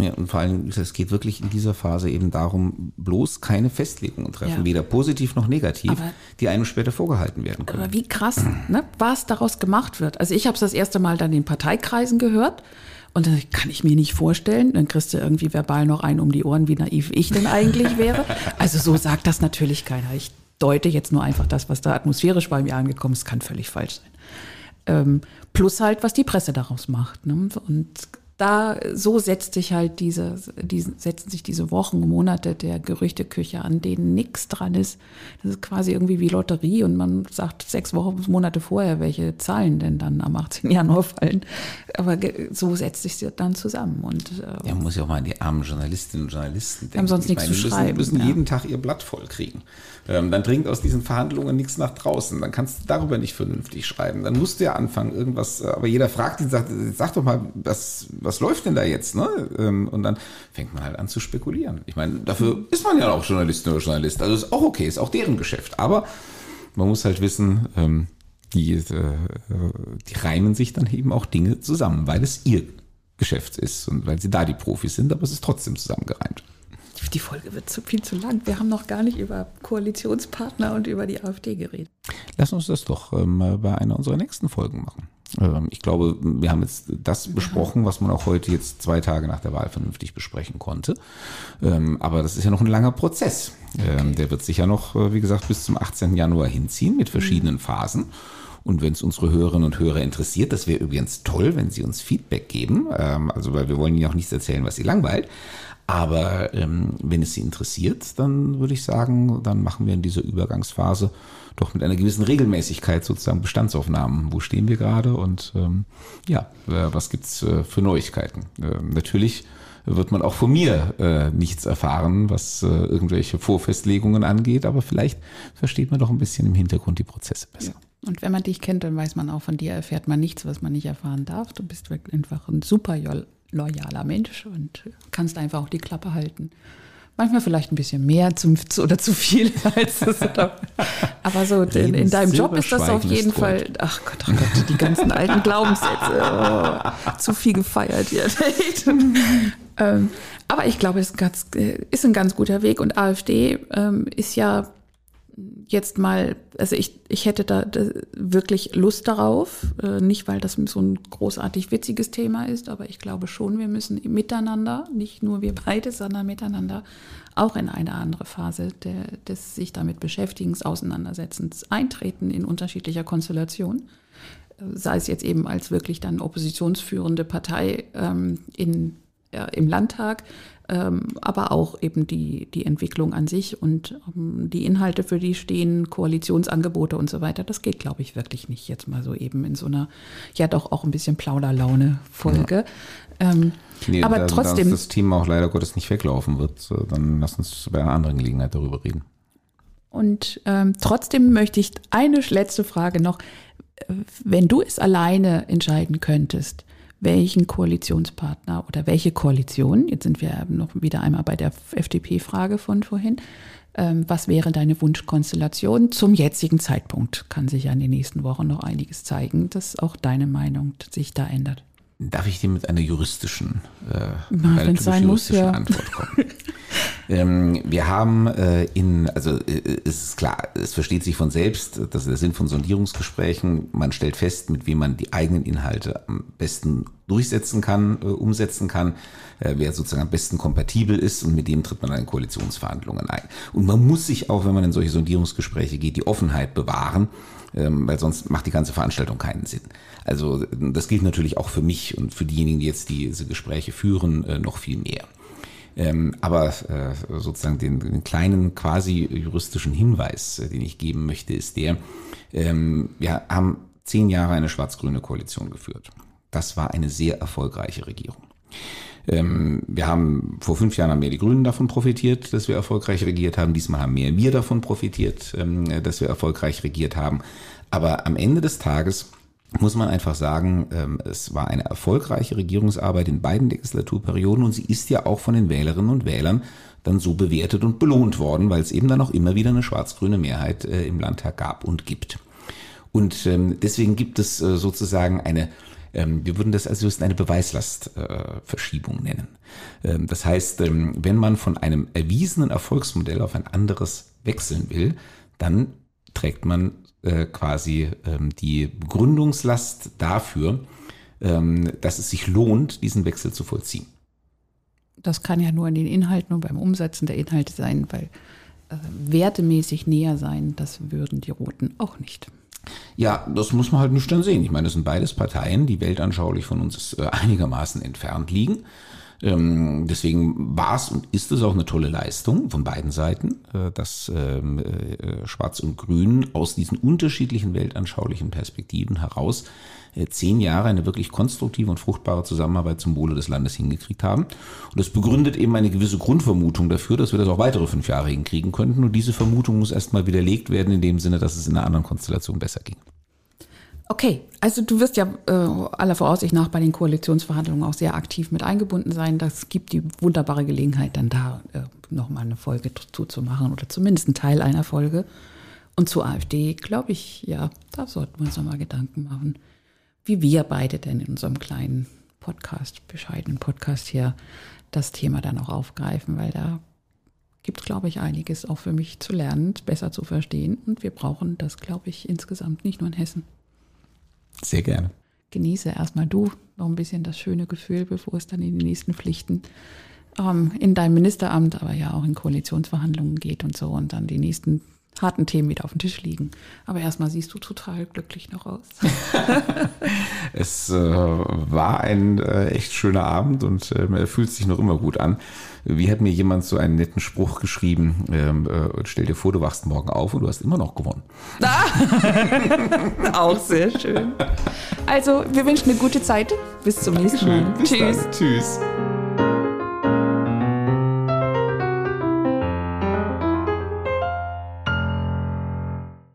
Ja, und vor allem, es geht wirklich in dieser Phase eben darum, bloß keine Festlegungen treffen, ja. weder positiv noch negativ, aber, die einem später vorgehalten werden können. Aber wie krass, ne, was daraus gemacht wird. Also ich habe es das erste Mal dann in Parteikreisen gehört und dann kann ich mir nicht vorstellen, dann kriegst du irgendwie verbal noch einen um die Ohren, wie naiv ich denn eigentlich wäre. Also so sagt das natürlich keiner. Ich deute jetzt nur einfach das, was da atmosphärisch bei mir angekommen ist, kann völlig falsch sein. Ähm, plus halt, was die Presse daraus macht. Ne? Und da so setzt sich halt diese, diese, setzen sich diese Wochen, Monate der Gerüchteküche an, denen nichts dran ist. Das ist quasi irgendwie wie Lotterie und man sagt sechs Wochen, Monate vorher, welche Zahlen denn dann am 18. Januar fallen. Aber so setzt sich das dann zusammen. Und, äh, ja, man muss ja auch mal an die armen Journalistinnen und Journalisten denken. Haben sonst nichts meine, zu müssen, schreiben. müssen ja. jeden Tag ihr Blatt voll kriegen. Ähm, dann dringt aus diesen Verhandlungen nichts nach draußen. Dann kannst du darüber nicht vernünftig schreiben. Dann musst du ja anfangen, irgendwas, aber jeder fragt ihn, sagt, sag doch mal, was, was läuft denn da jetzt? Ne? Ähm, und dann fängt man halt an zu spekulieren. Ich meine, dafür ist man ja auch Journalistin oder Journalist. Also ist auch okay, ist auch deren Geschäft. Aber man muss halt wissen, ähm, die, äh, die reimen sich dann eben auch Dinge zusammen, weil es ihr Geschäft ist und weil sie da die Profis sind, aber es ist trotzdem zusammengereimt. Die Folge wird zu viel zu lang. Wir haben noch gar nicht über Koalitionspartner und über die AfD geredet. Lass uns das doch ähm, bei einer unserer nächsten Folgen machen. Ähm, ich glaube, wir haben jetzt das besprochen, was man auch heute jetzt zwei Tage nach der Wahl vernünftig besprechen konnte. Ähm, aber das ist ja noch ein langer Prozess. Ähm, okay. Der wird sich ja noch, äh, wie gesagt, bis zum 18. Januar hinziehen mit verschiedenen mhm. Phasen. Und wenn es unsere Hörerinnen und Hörer interessiert, das wäre übrigens toll, wenn sie uns Feedback geben. Also, weil wir wollen ihnen auch nichts erzählen, was sie langweilt. Aber ähm, wenn es Sie interessiert, dann würde ich sagen, dann machen wir in dieser Übergangsphase doch mit einer gewissen Regelmäßigkeit sozusagen Bestandsaufnahmen. Wo stehen wir gerade und ähm, ja, äh, was gibt's äh, für Neuigkeiten? Äh, natürlich wird man auch von mir äh, nichts erfahren, was äh, irgendwelche Vorfestlegungen angeht, aber vielleicht versteht man doch ein bisschen im Hintergrund die Prozesse besser. Ja. Und wenn man dich kennt, dann weiß man auch, von dir erfährt man nichts, was man nicht erfahren darf. Du bist wirklich einfach ein super loyaler Mensch und kannst einfach auch die Klappe halten. Manchmal vielleicht ein bisschen mehr zum, oder zu viel als es. Aber so in, in, deinem Job ist das auf jeden Fall. Ach Gott, oh Gott, die ganzen alten Glaubenssätze. Oh, zu viel gefeiert hier. ähm, aber ich glaube, es ist, äh, ein ganz guter Weg. Und AfD ähm, ist ja jetzt mal, also ich, ich hätte da, wirklich Lust darauf, äh, nicht weil das so ein großartig witziges Thema ist, aber ich glaube schon, wir müssen miteinander, nicht nur wir beide, sondern miteinander auch in eine andere Phase der, des sich damit Beschäftigens, Auseinandersetzens eintreten in unterschiedlicher Konstellation. Sei es jetzt eben als wirklich dann oppositionsführende Partei ähm, in, im Landtag, ähm, aber auch eben die, die Entwicklung an sich und ähm, die Inhalte, für die stehen, Koalitionsangebote und so weiter. Das geht, glaube ich, wirklich nicht jetzt mal so eben in so einer, ja doch auch ein bisschen Plauderlaune-Folge. Ja. Ähm, nee, aber da, trotzdem. Dass das Thema auch leider Gottes nicht weglaufen wird, dann lass uns bei einer anderen Gelegenheit darüber reden. Und ähm, trotzdem möchte ich eine letzte Frage noch. Wenn du es alleine entscheiden könntest, welchen Koalitionspartner oder welche Koalition, jetzt sind wir noch wieder einmal bei der FDP-Frage von vorhin, ähm, was wäre deine Wunschkonstellation zum jetzigen Zeitpunkt? Kann sich ja in den nächsten Wochen noch einiges zeigen, dass auch deine Meinung sich da ändert. Darf ich dir mit einer juristischen, äh, Na, einer sein muss, ja. Antwort kommen? ähm, wir haben äh, in, also äh, es ist klar, es versteht sich von selbst, das ist der Sinn von Sondierungsgesprächen. Man stellt fest, mit wem man die eigenen Inhalte am besten durchsetzen kann, äh, umsetzen kann, äh, wer sozusagen am besten kompatibel ist und mit dem tritt man dann in Koalitionsverhandlungen ein. Und man muss sich auch, wenn man in solche Sondierungsgespräche geht, die Offenheit bewahren, ähm, weil sonst macht die ganze Veranstaltung keinen Sinn. Also das gilt natürlich auch für mich und für diejenigen, die jetzt diese Gespräche führen, äh, noch viel mehr. Ähm, aber äh, sozusagen den, kleinen quasi juristischen Hinweis, äh, den ich geben möchte, ist der, ähm, wir haben zehn Jahre eine schwarz-grüne Koalition geführt. Das war eine sehr erfolgreiche Regierung. Ähm, wir haben vor fünf Jahren haben mehr die Grünen davon profitiert, dass wir erfolgreich regiert haben. Diesmal haben mehr wir davon profitiert, ähm, dass wir erfolgreich regiert haben. Aber am Ende des Tages muss man einfach sagen, ähm, es war eine erfolgreiche Regierungsarbeit in beiden Legislaturperioden und sie ist ja auch von den Wählerinnen und Wählern dann so bewertet und belohnt worden, weil es eben dann auch immer wieder eine schwarz-grüne Mehrheit äh, im Landtag gab und gibt. Und deswegen gibt es äh, sozusagen eine wir würden das also eine Beweislastverschiebung nennen. das heißt, wenn man von einem erwiesenen Erfolgsmodell auf ein anderes wechseln will, dann trägt man äh, quasi ähm, die Gründungslast dafür, ähm, dass es sich lohnt, diesen Wechsel zu vollziehen. Das kann ja nur in den Inhalten und beim Umsetzen der Inhalte sein, weil äh, wertemäßig näher sein, das würden die Roten auch nicht. Ja, das muss man halt nicht dann sehen. Ich meine, das sind beides Parteien, die weltanschaulich von uns äh, einigermaßen entfernt liegen. Ähm, deswegen war es und ist es auch eine tolle Leistung von beiden Seiten, äh, dass ähm, äh, Schwarz und Grün aus diesen unterschiedlichen weltanschaulichen Perspektiven heraus äh, zehn Jahre eine wirklich konstruktive und fruchtbare Zusammenarbeit zum Wohle des Landes hingekriegt haben. Und das begründet eben eine gewisse Grundvermutung dafür, dass wir das auch weitere fünf Jahre hinkriegen könnten. Und diese Vermutung muss erstmal widerlegt werden in dem Sinne, dass es in einer anderen Konstellation besser ging. Okay, also du wirst ja äh, aller Voraussicht nach bei den Koalitionsverhandlungen auch sehr aktiv mit eingebunden sein. Das gibt die wunderbare Gelegenheit, dann da äh, nochmal eine Folge zuzumachen oder zumindest einen Teil einer Folge. Und zur AfD, glaube ich, ja, da sollten wir uns nochmal Gedanken machen, wie wir beide denn in unserem kleinen Podcast, bescheidenen Podcast hier, das Thema dann auch aufgreifen, weil da gibt es, glaube ich, einiges auch für mich zu lernen, besser zu verstehen. Und wir brauchen das, glaube ich, insgesamt nicht nur in Hessen. Sehr gerne. Genieße erstmal du noch ein bisschen das schöne Gefühl, bevor es dann in die nächsten Pflichten ähm, in deinem Ministeramt, aber ja auch in Koalitionsverhandlungen geht und so und dann die nächsten harten Themen wieder auf dem Tisch liegen. Aber erstmal siehst du total glücklich noch aus. es äh, war ein äh, echt schöner Abend und äh, er fühlt sich noch immer gut an. Wie hat mir jemand so einen netten Spruch geschrieben? Ähm, äh, stell dir vor, du wachst morgen auf und du hast immer noch gewonnen. Ah! Auch sehr schön. Also, wir wünschen eine gute Zeit. Bis zum nächsten Mal. Tschüss. Dann. Tschüss.